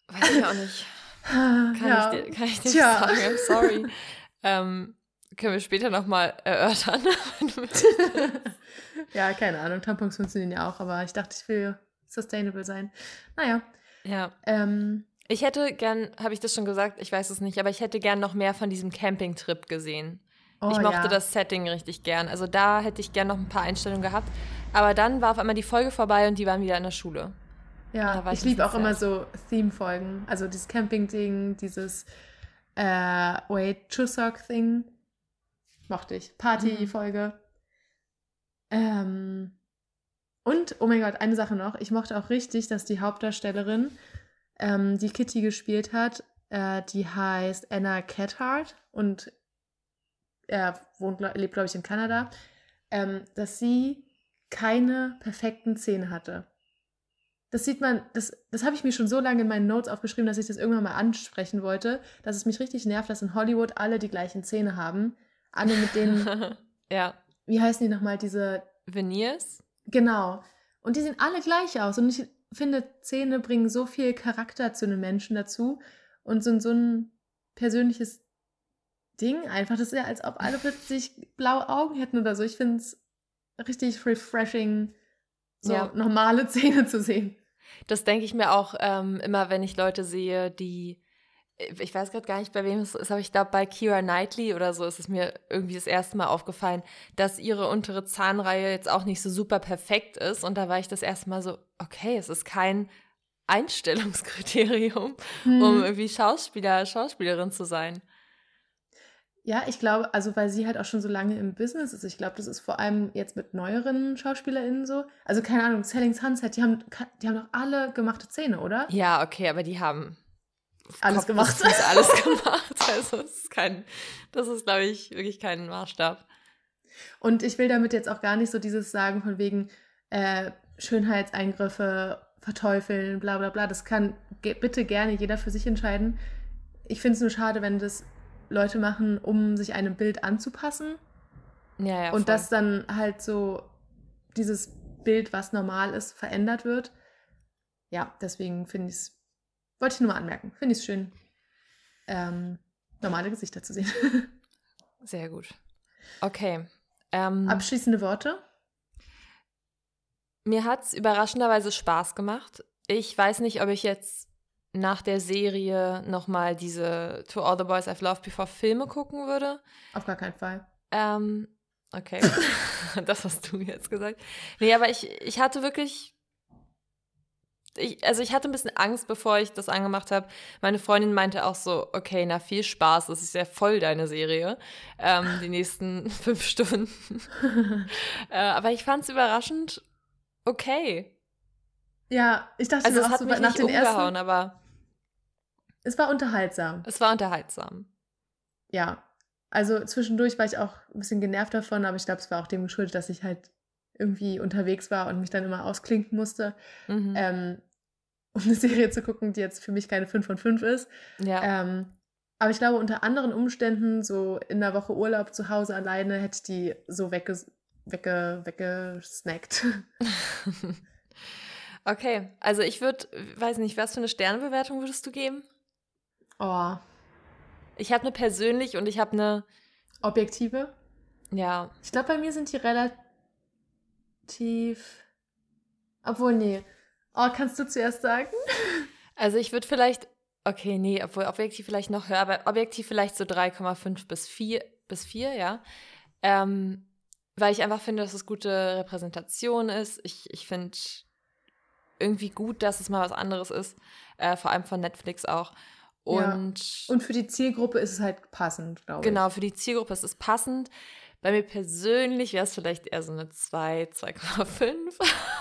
Weiß ich auch nicht. kann, ja. ich dir, kann ich dir Tja. sagen, I'm sorry. ähm, können wir später nochmal erörtern. ja, keine Ahnung. Tampons funktionieren ja auch, aber ich dachte, ich will sustainable sein. Naja. Ja. Ähm, ich hätte gern, habe ich das schon gesagt? Ich weiß es nicht, aber ich hätte gern noch mehr von diesem Campingtrip gesehen. Oh, ich mochte ja. das Setting richtig gern. Also da hätte ich gern noch ein paar Einstellungen gehabt. Aber dann war auf einmal die Folge vorbei und die waren wieder in der Schule. Ja, ich, ich liebe auch immer so Theme-Folgen. Also dieses Camping-Ding, dieses äh, Wait, Chuseok-Thing. Mochte ich. Party-Folge. Mhm. Ähm, und, oh mein Gott, eine Sache noch. Ich mochte auch richtig, dass die Hauptdarstellerin ähm, die Kitty gespielt hat, äh, die heißt Anna Cathart und er wohnt, lebt, glaube ich, in Kanada, ähm, dass sie keine perfekten Zähne hatte. Das sieht man, das, das habe ich mir schon so lange in meinen Notes aufgeschrieben, dass ich das irgendwann mal ansprechen wollte, dass es mich richtig nervt, dass in Hollywood alle die gleichen Zähne haben. Alle mit denen. ja. Wie heißen die nochmal, diese. Veneers? Genau. Und die sehen alle gleich aus. Und ich finde, Zähne bringen so viel Charakter zu einem Menschen dazu und sind so ein persönliches Ding einfach. Das ist ja, als ob alle plötzlich blaue Augen hätten oder so. Ich finde es richtig refreshing, so ja. normale Zähne zu sehen. Das denke ich mir auch ähm, immer, wenn ich Leute sehe, die ich weiß gerade gar nicht, bei wem es ist, aber ich glaube, bei Kira Knightley oder so ist es mir irgendwie das erste Mal aufgefallen, dass ihre untere Zahnreihe jetzt auch nicht so super perfekt ist. Und da war ich das erste Mal so, okay, es ist kein Einstellungskriterium, hm. um irgendwie Schauspieler, Schauspielerin zu sein. Ja, ich glaube, also weil sie halt auch schon so lange im Business ist. Ich glaube, das ist vor allem jetzt mit neueren SchauspielerInnen so. Also keine Ahnung, Selling Sunset, die haben, die haben doch alle gemachte Zähne, oder? Ja, okay, aber die haben alles Kopf gemacht. Ist alles gemacht. Also es ist kein, das ist, glaube ich, wirklich kein Maßstab. Und ich will damit jetzt auch gar nicht so dieses sagen von wegen äh, Schönheitseingriffe verteufeln, bla bla bla. Das kann ge bitte gerne jeder für sich entscheiden. Ich finde es nur schade, wenn das Leute machen, um sich einem Bild anzupassen. Ja, ja, und dass dann halt so dieses Bild, was normal ist, verändert wird. Ja, deswegen finde ich es wollte ich nur mal anmerken. Finde ich es schön, ähm, normale Gesichter zu sehen. Sehr gut. Okay. Ähm, Abschließende Worte? Mir hat es überraschenderweise Spaß gemacht. Ich weiß nicht, ob ich jetzt nach der Serie nochmal diese To All the Boys I've Loved Before Filme gucken würde. Auf gar keinen Fall. Ähm, okay. das hast du jetzt gesagt. Nee, aber ich, ich hatte wirklich ich, also ich hatte ein bisschen Angst, bevor ich das angemacht habe. Meine Freundin meinte auch so, okay, na viel Spaß, das ist ja voll deine Serie, ähm, die nächsten fünf Stunden. äh, aber ich fand es überraschend okay. Ja, ich dachte, also es hat so mich nach nicht den umgehauen, ersten, aber Es war unterhaltsam. Es war unterhaltsam. Ja. Also zwischendurch war ich auch ein bisschen genervt davon, aber ich glaube, es war auch dem geschuldet, dass ich halt irgendwie unterwegs war und mich dann immer ausklinken musste, Mhm. ähm, um eine Serie zu gucken, die jetzt für mich keine 5 von 5 ist. ja. Ähm, aber ich glaube, unter anderen Umständen, so in der Woche Urlaub zu Hause alleine, hätte ich die so wegges wegge weggesnackt. okay, also ich würde, weiß nicht, was für eine Sternebewertung würdest du geben? Oh, Ich habe eine persönlich und ich habe eine, Objektive. ja, Ich glaube, bei mir sind die relativ. Obwohl, nee. Oh, kannst du zuerst sagen? also ich würde vielleicht, okay, nee, obwohl objektiv vielleicht noch höher, aber objektiv vielleicht so 3,5 bis 4, bis 4, ja. Ähm, weil ich einfach finde, dass es gute Repräsentation ist. Ich, ich finde irgendwie gut, dass es mal was anderes ist, äh, vor allem von Netflix auch. Ja. Und Und für die Zielgruppe ist es halt passend, glaube ich. Genau, für die Zielgruppe ist es passend. Bei mir persönlich wäre es vielleicht eher so eine 2, 2,5.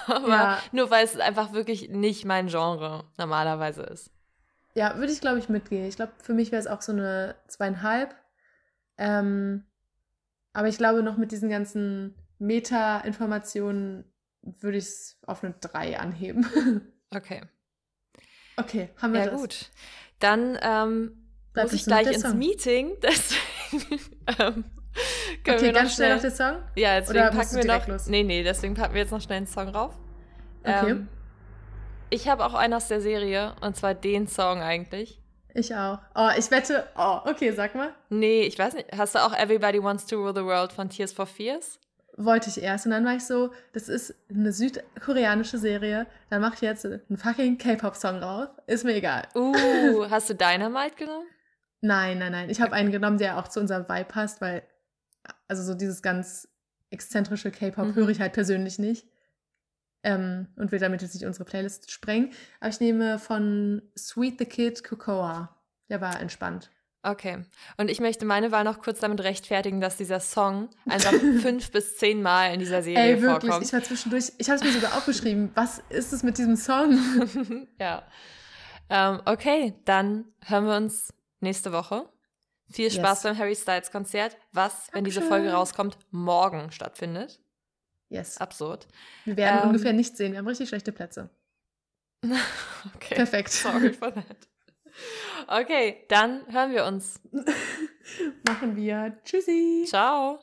Aber Ja. nur weil es einfach wirklich nicht mein Genre normalerweise ist. Ja, würde ich, glaube ich, mitgehen. Ich glaube, für mich wäre es auch so eine zweieinhalb. Ähm, aber ich glaube, noch mit diesen ganzen Meta-Informationen würde ich es auf eine 3 anheben. Okay. okay, haben wir Ja, das. gut. Dann ähm, muss ich gleich ins. Meeting. Deswegen ähm, können Okay, wir noch ganz schnell auf den Song. Ja, deswegen Oder packen wir noch. los? Nee, nee, deswegen packen wir jetzt noch schnell einen Song rauf. Okay. Ähm, ich habe auch einen aus der Serie und zwar den Song eigentlich. Ich auch. Oh, ich wette. Oh, okay, sag mal. Nee, ich weiß nicht. Hast du auch Everybody Wants to Rule the World von Tears for Fears? Wollte ich erst. Und dann war ich so, das ist eine südkoreanische Serie. Dann mache ich jetzt einen fucking K-Pop-Song raus. Ist mir egal. Uh, hast du Dynamite genommen? Nein, nein, nein. Ich habe einen genommen, der auch zu unserem Vibe passt, weil, also so dieses ganz exzentrische K-Pop Mhm. höre ich halt persönlich nicht. Ähm, und will damit jetzt nicht unsere Playlist sprengen. Aber ich nehme von Sweet the Kid Cocoa. Der war entspannt. Okay. Und ich möchte meine Wahl noch kurz damit rechtfertigen, dass dieser Song einfach fünf bis zehn Mal in dieser Serie Ey, wirklich, vorkommt. ich war zwischendurch, ich habe es mir sogar aufgeschrieben. Was ist es mit diesem Song? ja. Ähm, okay, dann hören wir uns nächste Woche. Viel Spaß Yes. beim Harry Styles Konzert, was, wenn diese Dankeschön. Folge rauskommt, morgen stattfindet. Yes. Absurd. Wir werden Ähm, ungefähr nichts sehen. Wir haben richtig schlechte Plätze. Okay. Perfekt. Sorry for that. Okay, dann hören wir uns. Machen wir. Tschüssi. Ciao.